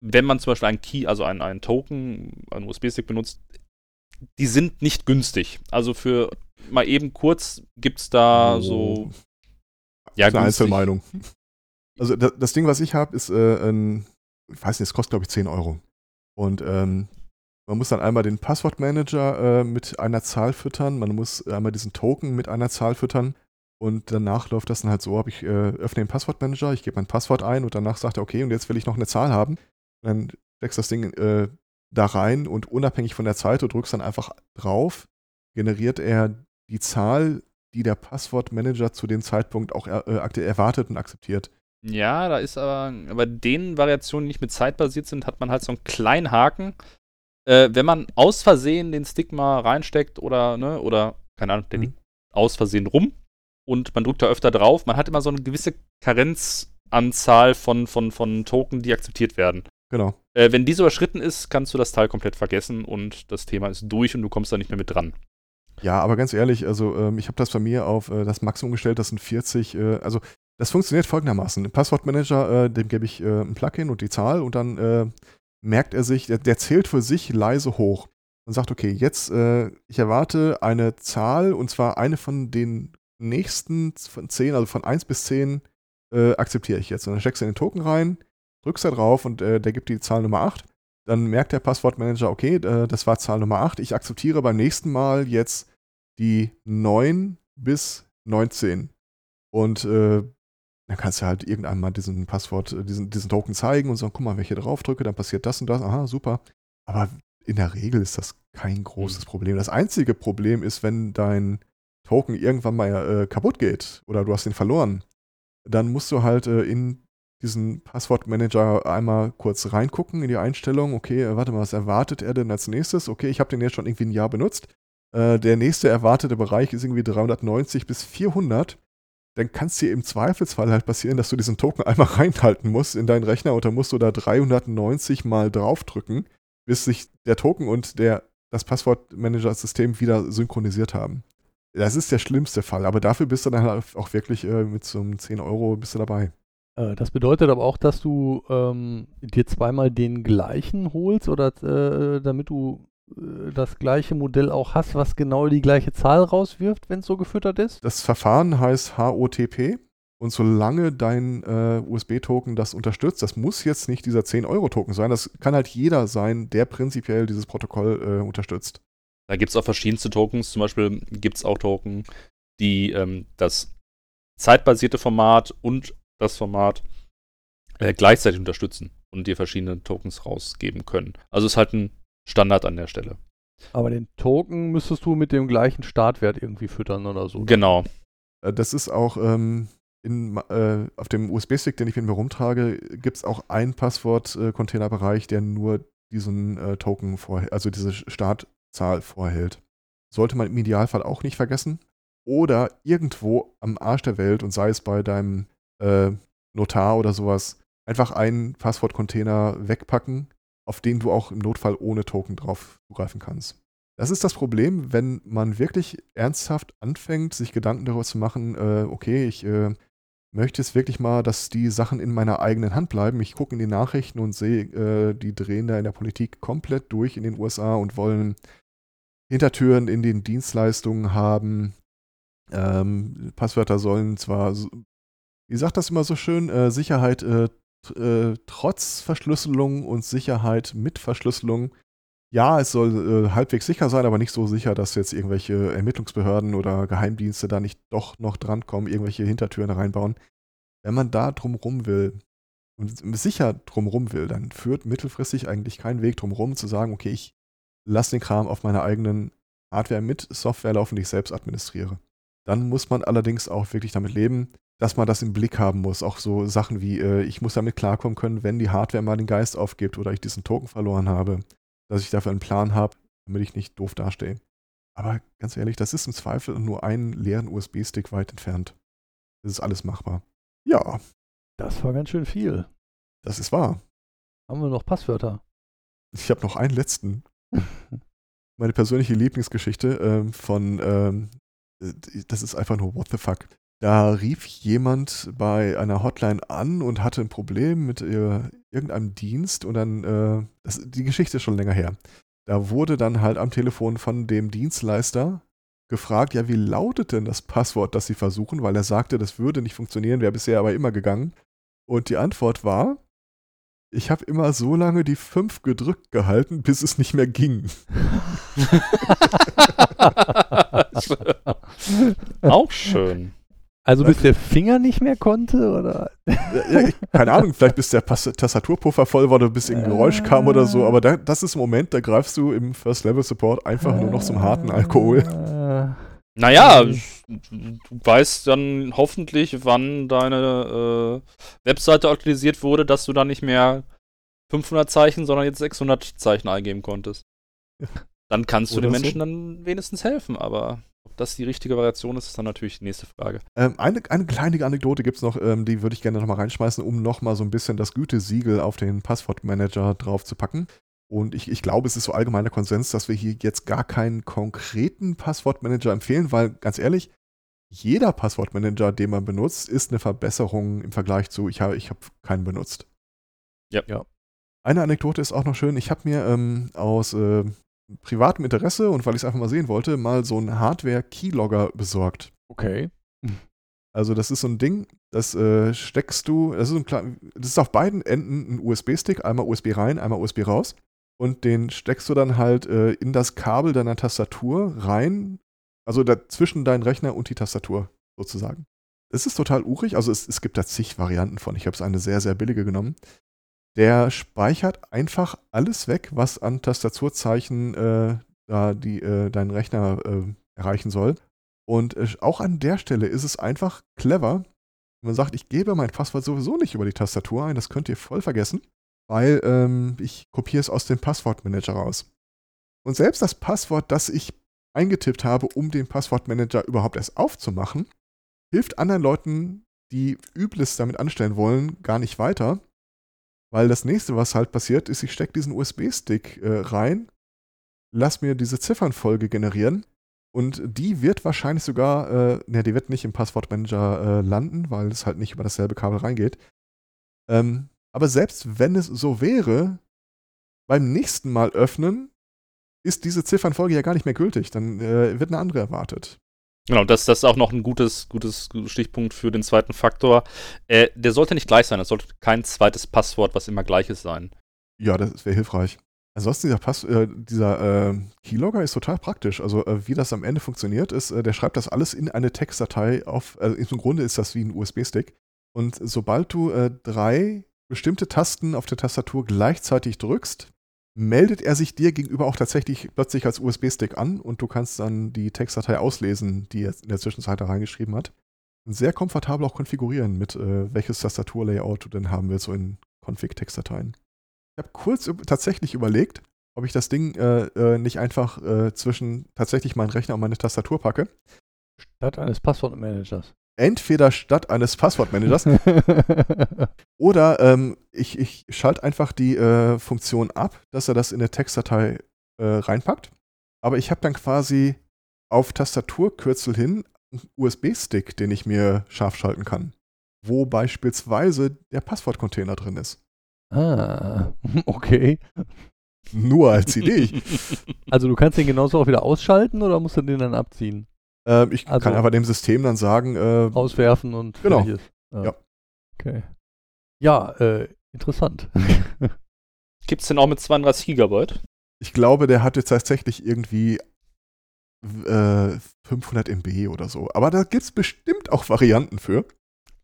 wenn man zum Beispiel ein Key, also einen, einen Token, einen USB-Stick benutzt, die sind nicht günstig. Also für mal eben kurz gibt es da oh. so. Ja, eine Einzelmeinung. Also das, das, Ding, was ich habe, ist äh, ein, ich weiß nicht, es kostet glaube ich 10 Euro. Und ähm, man muss dann einmal den Passwortmanager äh, mit einer Zahl füttern, man muss einmal diesen Token mit einer Zahl füttern und danach läuft das dann halt so, ich äh, öffne den Passwortmanager, ich gebe mein Passwort ein und danach sagt er, okay, und jetzt will ich noch eine Zahl haben. Und dann steckst das Ding äh, da rein und unabhängig von der Zeit, du drückst dann einfach drauf, generiert er die Zahl, die der Passwortmanager zu dem Zeitpunkt auch er, äh, erwartet und akzeptiert. Ja, da ist aber, bei den Variationen, die nicht mit Zeit basiert sind, hat man halt so einen kleinen Haken. Äh, wenn man aus Versehen den Stick mal reinsteckt oder, ne, oder, keine Ahnung, der mhm. liegt aus Versehen rum und man drückt da öfter drauf, man hat immer so eine gewisse Karenzanzahl von, von, von Token, die akzeptiert werden. Genau. Äh, wenn diese überschritten ist, kannst du das Teil komplett vergessen und das Thema ist durch und du kommst da nicht mehr mit dran. Ja, aber ganz ehrlich, also ähm, ich habe das bei mir auf äh, das Maximum gestellt, das sind 40. Äh, also das funktioniert folgendermaßen. Im Passwortmanager, äh, dem gebe ich äh, ein Plugin und die Zahl und dann äh, merkt er sich, der, der, zählt für sich leise hoch und sagt, okay, jetzt, ich erwarte eine Zahl und zwar eine von den nächsten von 10, also von 1 bis 10 akzeptiere ich jetzt. Und dann steckst du in den Token rein, drückst da drauf und der gibt die Zahl Nummer 8 dann merkt der Passwortmanager, okay, äh, das war Zahl Nummer 8. Ich akzeptiere beim nächsten Mal jetzt die 9 bis 19. Und äh, dann kannst du halt irgendwann mal diesen Passwort, äh, diesen, diesen Token zeigen und sagen, guck mal, wenn ich hier drauf drücke, dann passiert das und das. Aha, super. Aber in der Regel ist das kein großes mhm. Problem. Das einzige Problem ist, wenn dein Token irgendwann mal äh, kaputt geht oder du hast ihn verloren, dann musst du halt äh, in diesen Passwortmanager einmal kurz reingucken in die Einstellung. Okay, äh, warte mal, was erwartet er denn als nächstes? Okay, ich habe den jetzt schon irgendwie ein Jahr benutzt. Äh, der nächste erwartete Bereich ist irgendwie 390 bis 400. Dann kann es dir im Zweifelsfall halt passieren, dass du diesen Token einmal reinhalten musst in deinen Rechner und dann musst du da 390 mal draufdrücken, bis sich der Token und der, das Passwortmanager-System wieder synchronisiert haben. Das ist der schlimmste Fall, aber dafür bist du dann halt auch wirklich äh, mit so einem 10 Euro bist du dabei. Äh, das bedeutet aber auch, dass du ähm, dir zweimal den gleichen holst oder äh, damit du das gleiche Modell auch hast, was genau die gleiche Zahl rauswirft, wenn es so gefüttert ist? Das Verfahren heißt HOTP. Und solange dein äh, USB-Token das unterstützt, das muss jetzt nicht dieser 10-Euro-Token sein, das kann halt jeder sein, der prinzipiell dieses Protokoll äh, unterstützt. Da gibt es auch verschiedenste Tokens. Zum Beispiel gibt es auch Token, die ähm, das zeitbasierte Format und das Format äh, gleichzeitig unterstützen und dir verschiedene Tokens rausgeben können. Also ist halt ein Standard an der Stelle. Aber den Token müsstest du mit dem gleichen Startwert irgendwie füttern oder so. Genau. Äh, das ist auch ähm, in, äh, auf dem USB-Stick, den ich mit mir rumtrage, gibt es auch einen Passwort-Containerbereich, der nur diesen äh, Token vorhält, also diese Startzahl vorhält. Sollte man im Idealfall auch nicht vergessen. Oder irgendwo am Arsch der Welt und sei es bei deinem äh, Notar oder sowas, einfach einen Passwortcontainer wegpacken, auf den du auch im Notfall ohne Token drauf zugreifen kannst. Das ist das Problem, wenn man wirklich ernsthaft anfängt, sich Gedanken darüber zu machen, äh, okay, ich äh, möchte jetzt wirklich mal, dass die Sachen in meiner eigenen Hand bleiben. Ich gucke in die Nachrichten und sehe, äh, die drehen da in der Politik komplett durch in den USA und wollen Hintertüren in den Dienstleistungen haben. Ähm, Passwörter sollen zwar wie sagt das immer so schön, äh, Sicherheit äh, trotz Verschlüsselung und Sicherheit mit Verschlüsselung. Ja, es soll äh, halbwegs sicher sein, aber nicht so sicher, dass jetzt irgendwelche Ermittlungsbehörden oder Geheimdienste da nicht doch noch drankommen, irgendwelche Hintertüren reinbauen. Wenn man da drumrum will und sicher drumrum will, dann führt mittelfristig eigentlich kein Weg drumrum zu sagen, okay, ich lasse den Kram auf meiner eigenen Hardware mit Software laufen, die ich selbst administriere. Dann muss man allerdings auch wirklich damit leben, dass man das im Blick haben muss. Auch so Sachen wie, äh, ich muss damit klarkommen können, wenn die Hardware mal den Geist aufgibt oder ich diesen Token verloren habe, dass ich dafür einen Plan habe, damit ich nicht doof dastehe. Aber ganz ehrlich, das ist im Zweifel nur einen leeren USB-Stick weit entfernt. Das ist alles machbar. Ja. Das war ganz schön viel. Das ist wahr. Haben wir noch Passwörter? ich habe noch einen letzten. Meine persönliche Lieblingsgeschichte ähm, von, ähm, das ist einfach nur what the fuck. Da rief jemand bei einer Hotline an und hatte ein Problem mit äh, irgendeinem Dienst und dann, äh, das, die Geschichte ist schon länger her. Da wurde dann halt am Telefon von dem Dienstleister gefragt, ja, wie lautet denn das Passwort, das Sie versuchen, weil er sagte, das würde nicht funktionieren, wäre bisher aber immer gegangen. Und die Antwort war, ich habe immer so lange die 5 gedrückt gehalten, bis es nicht mehr ging. Auch schön. Also bis der Finger nicht mehr konnte, oder? Ja, keine Ahnung, vielleicht bis der Tastaturpuffer voll war oder bis ein Geräusch kam oder so, aber da, das ist ein Moment, da greifst du im First-Level-Support einfach nur noch zum harten Alkohol. Naja, du weißt dann hoffentlich, wann deine äh, Webseite aktualisiert wurde, dass du dann nicht mehr 500 Zeichen, sondern jetzt 600 Zeichen eingeben konntest. Dann kannst du den Menschen so. dann wenigstens helfen, aber ob das die richtige Variation ist, ist dann natürlich die nächste Frage. Ähm, eine, eine kleine Anekdote gibt es noch, ähm, die würde ich gerne nochmal reinschmeißen, um nochmal so ein bisschen das Gütesiegel auf den Passwortmanager drauf zu packen. Und ich, ich glaube, es ist so allgemeiner Konsens, dass wir hier jetzt gar keinen konkreten Passwortmanager empfehlen, weil ganz ehrlich, jeder Passwortmanager, den man benutzt, ist eine Verbesserung im Vergleich zu, ich habe ich hab keinen benutzt. Ja. ja. Eine Anekdote ist auch noch schön. Ich habe mir ähm, aus äh, privatem Interesse und weil ich es einfach mal sehen wollte, mal so einen Hardware-Keylogger besorgt. Okay. Also das ist so ein Ding, das äh, steckst du, das ist, ein, das ist auf beiden Enden ein USB-Stick, einmal USB rein, einmal USB raus. Und den steckst du dann halt äh, in das Kabel deiner Tastatur rein, also dazwischen deinen Rechner und die Tastatur sozusagen. Es ist total urig, also es, es gibt da zig Varianten von. Ich habe es eine sehr, sehr billige genommen. Der speichert einfach alles weg, was an Tastaturzeichen äh, da die, äh, deinen Rechner äh, erreichen soll. Und äh, auch an der Stelle ist es einfach clever. wenn Man sagt, ich gebe mein Passwort sowieso nicht über die Tastatur ein, das könnt ihr voll vergessen, weil ähm, ich kopiere es aus dem Passwortmanager raus. Und selbst das Passwort, das ich eingetippt habe, um den Passwortmanager überhaupt erst aufzumachen, hilft anderen Leuten, die Übles damit anstellen wollen, gar nicht weiter, weil das nächste, was halt passiert, ist, ich stecke diesen USB-Stick äh, rein, lass mir diese Ziffernfolge generieren und die wird wahrscheinlich sogar, äh, ne, die wird nicht im Passwortmanager äh, landen, weil es halt nicht über dasselbe Kabel reingeht. Ähm, aber selbst wenn es so wäre, beim nächsten Mal öffnen, ist diese Ziffernfolge ja gar nicht mehr gültig. Dann äh, wird eine andere erwartet. Genau, das, das ist auch noch ein gutes, gutes Stichpunkt für den zweiten Faktor. Äh, der sollte nicht gleich sein. Es sollte kein zweites Passwort, was immer gleiches sein. Ja, das wäre hilfreich. Ansonsten dieser, Pass, äh, dieser äh, Keylogger ist total praktisch. Also äh, wie das am Ende funktioniert, ist, äh, der schreibt das alles in eine Textdatei auf. Also im Grunde ist das wie ein USB-Stick. Und sobald du äh, drei bestimmte Tasten auf der Tastatur gleichzeitig drückst, meldet er sich dir gegenüber auch tatsächlich plötzlich als USB-Stick an und du kannst dann die Textdatei auslesen, die er in der Zwischenzeit da reingeschrieben hat. Und sehr komfortabel auch konfigurieren, mit äh, welches Tastaturlayout du denn haben willst, so in Config-Textdateien. Ich habe kurz tatsächlich überlegt, ob ich das Ding äh, äh, nicht einfach äh, zwischen tatsächlich meinen Rechner und meine Tastatur packe. Statt eines Passwortmanagers entweder statt eines Passwortmanagers oder ähm, ich, ich schalte einfach die äh, Funktion ab, dass er das in eine Textdatei äh, reinpackt. Aber ich habe dann quasi auf Tastaturkürzel hin einen USB-Stick, den ich mir scharf schalten kann, wo beispielsweise der Passwortcontainer drin ist. Ah, okay. Nur als Idee. Also du kannst den genauso auch wieder ausschalten oder musst du den dann abziehen? Ähm, ich also kann einfach dem System dann sagen. Äh, auswerfen und genau. Ja. ja. Okay. Ja, äh, interessant. Gibt es denn auch mit 32 Gigabyte? Ich glaube, der hat jetzt tatsächlich irgendwie äh, 500 MB oder so. Aber da gibt es bestimmt auch Varianten für.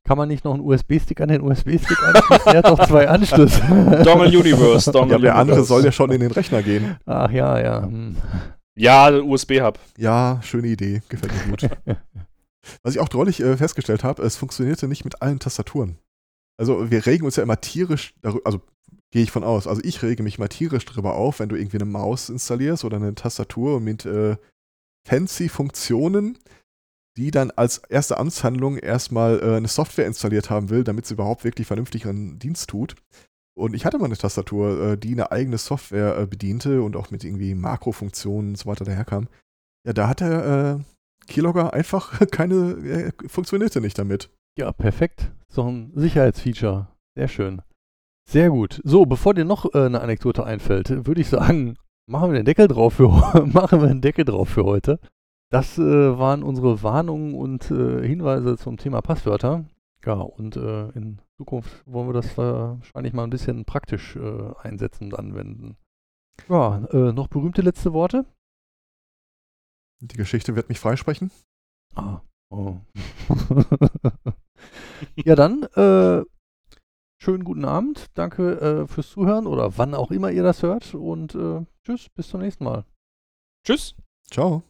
Kann man nicht noch einen USB-Stick an den USB-Stick anschließen? Der hat doch zwei Anschlüsse. Dongle Universe. Dongle ja, der andere soll ja schon in den Rechner gehen. Ach ja, ja. Hm. Ja, USB-Hub. Ja, schöne Idee. Gefällt mir gut. Was ich auch drollig äh, festgestellt habe, es funktionierte nicht mit allen Tastaturen. Also wir regen uns ja immer tierisch darüber, also gehe ich von aus, also ich rege mich mal tierisch darüber auf, wenn du irgendwie eine Maus installierst oder eine Tastatur mit äh, fancy Funktionen, die dann als erste Amtshandlung erstmal äh, eine Software installiert haben will, damit sie überhaupt wirklich vernünftig ihren Dienst tut. Und ich hatte mal eine Tastatur, äh, die eine eigene Software äh, bediente und auch mit irgendwie Makrofunktionen und so weiter daherkam. Ja, da hat der äh, Keylogger einfach keine, äh, funktionierte nicht damit. Ja, perfekt. So ein Sicherheitsfeature. Sehr schön. Sehr gut. So, bevor dir noch eine Anekdote einfällt, würde ich sagen, machen wir den Deckel drauf für machen wir den Deckel drauf für heute. Das waren unsere Warnungen und Hinweise zum Thema Passwörter. Ja, und in Zukunft wollen wir das wahrscheinlich mal ein bisschen praktisch äh, einsetzen und anwenden. Ja, äh, noch berühmte letzte Worte? Die Geschichte wird mich freisprechen. Ah, oh. ja, dann äh, schönen guten Abend. Danke äh, fürs Zuhören oder wann auch immer ihr das hört. Und äh, tschüss, bis zum nächsten Mal. Tschüss. Ciao.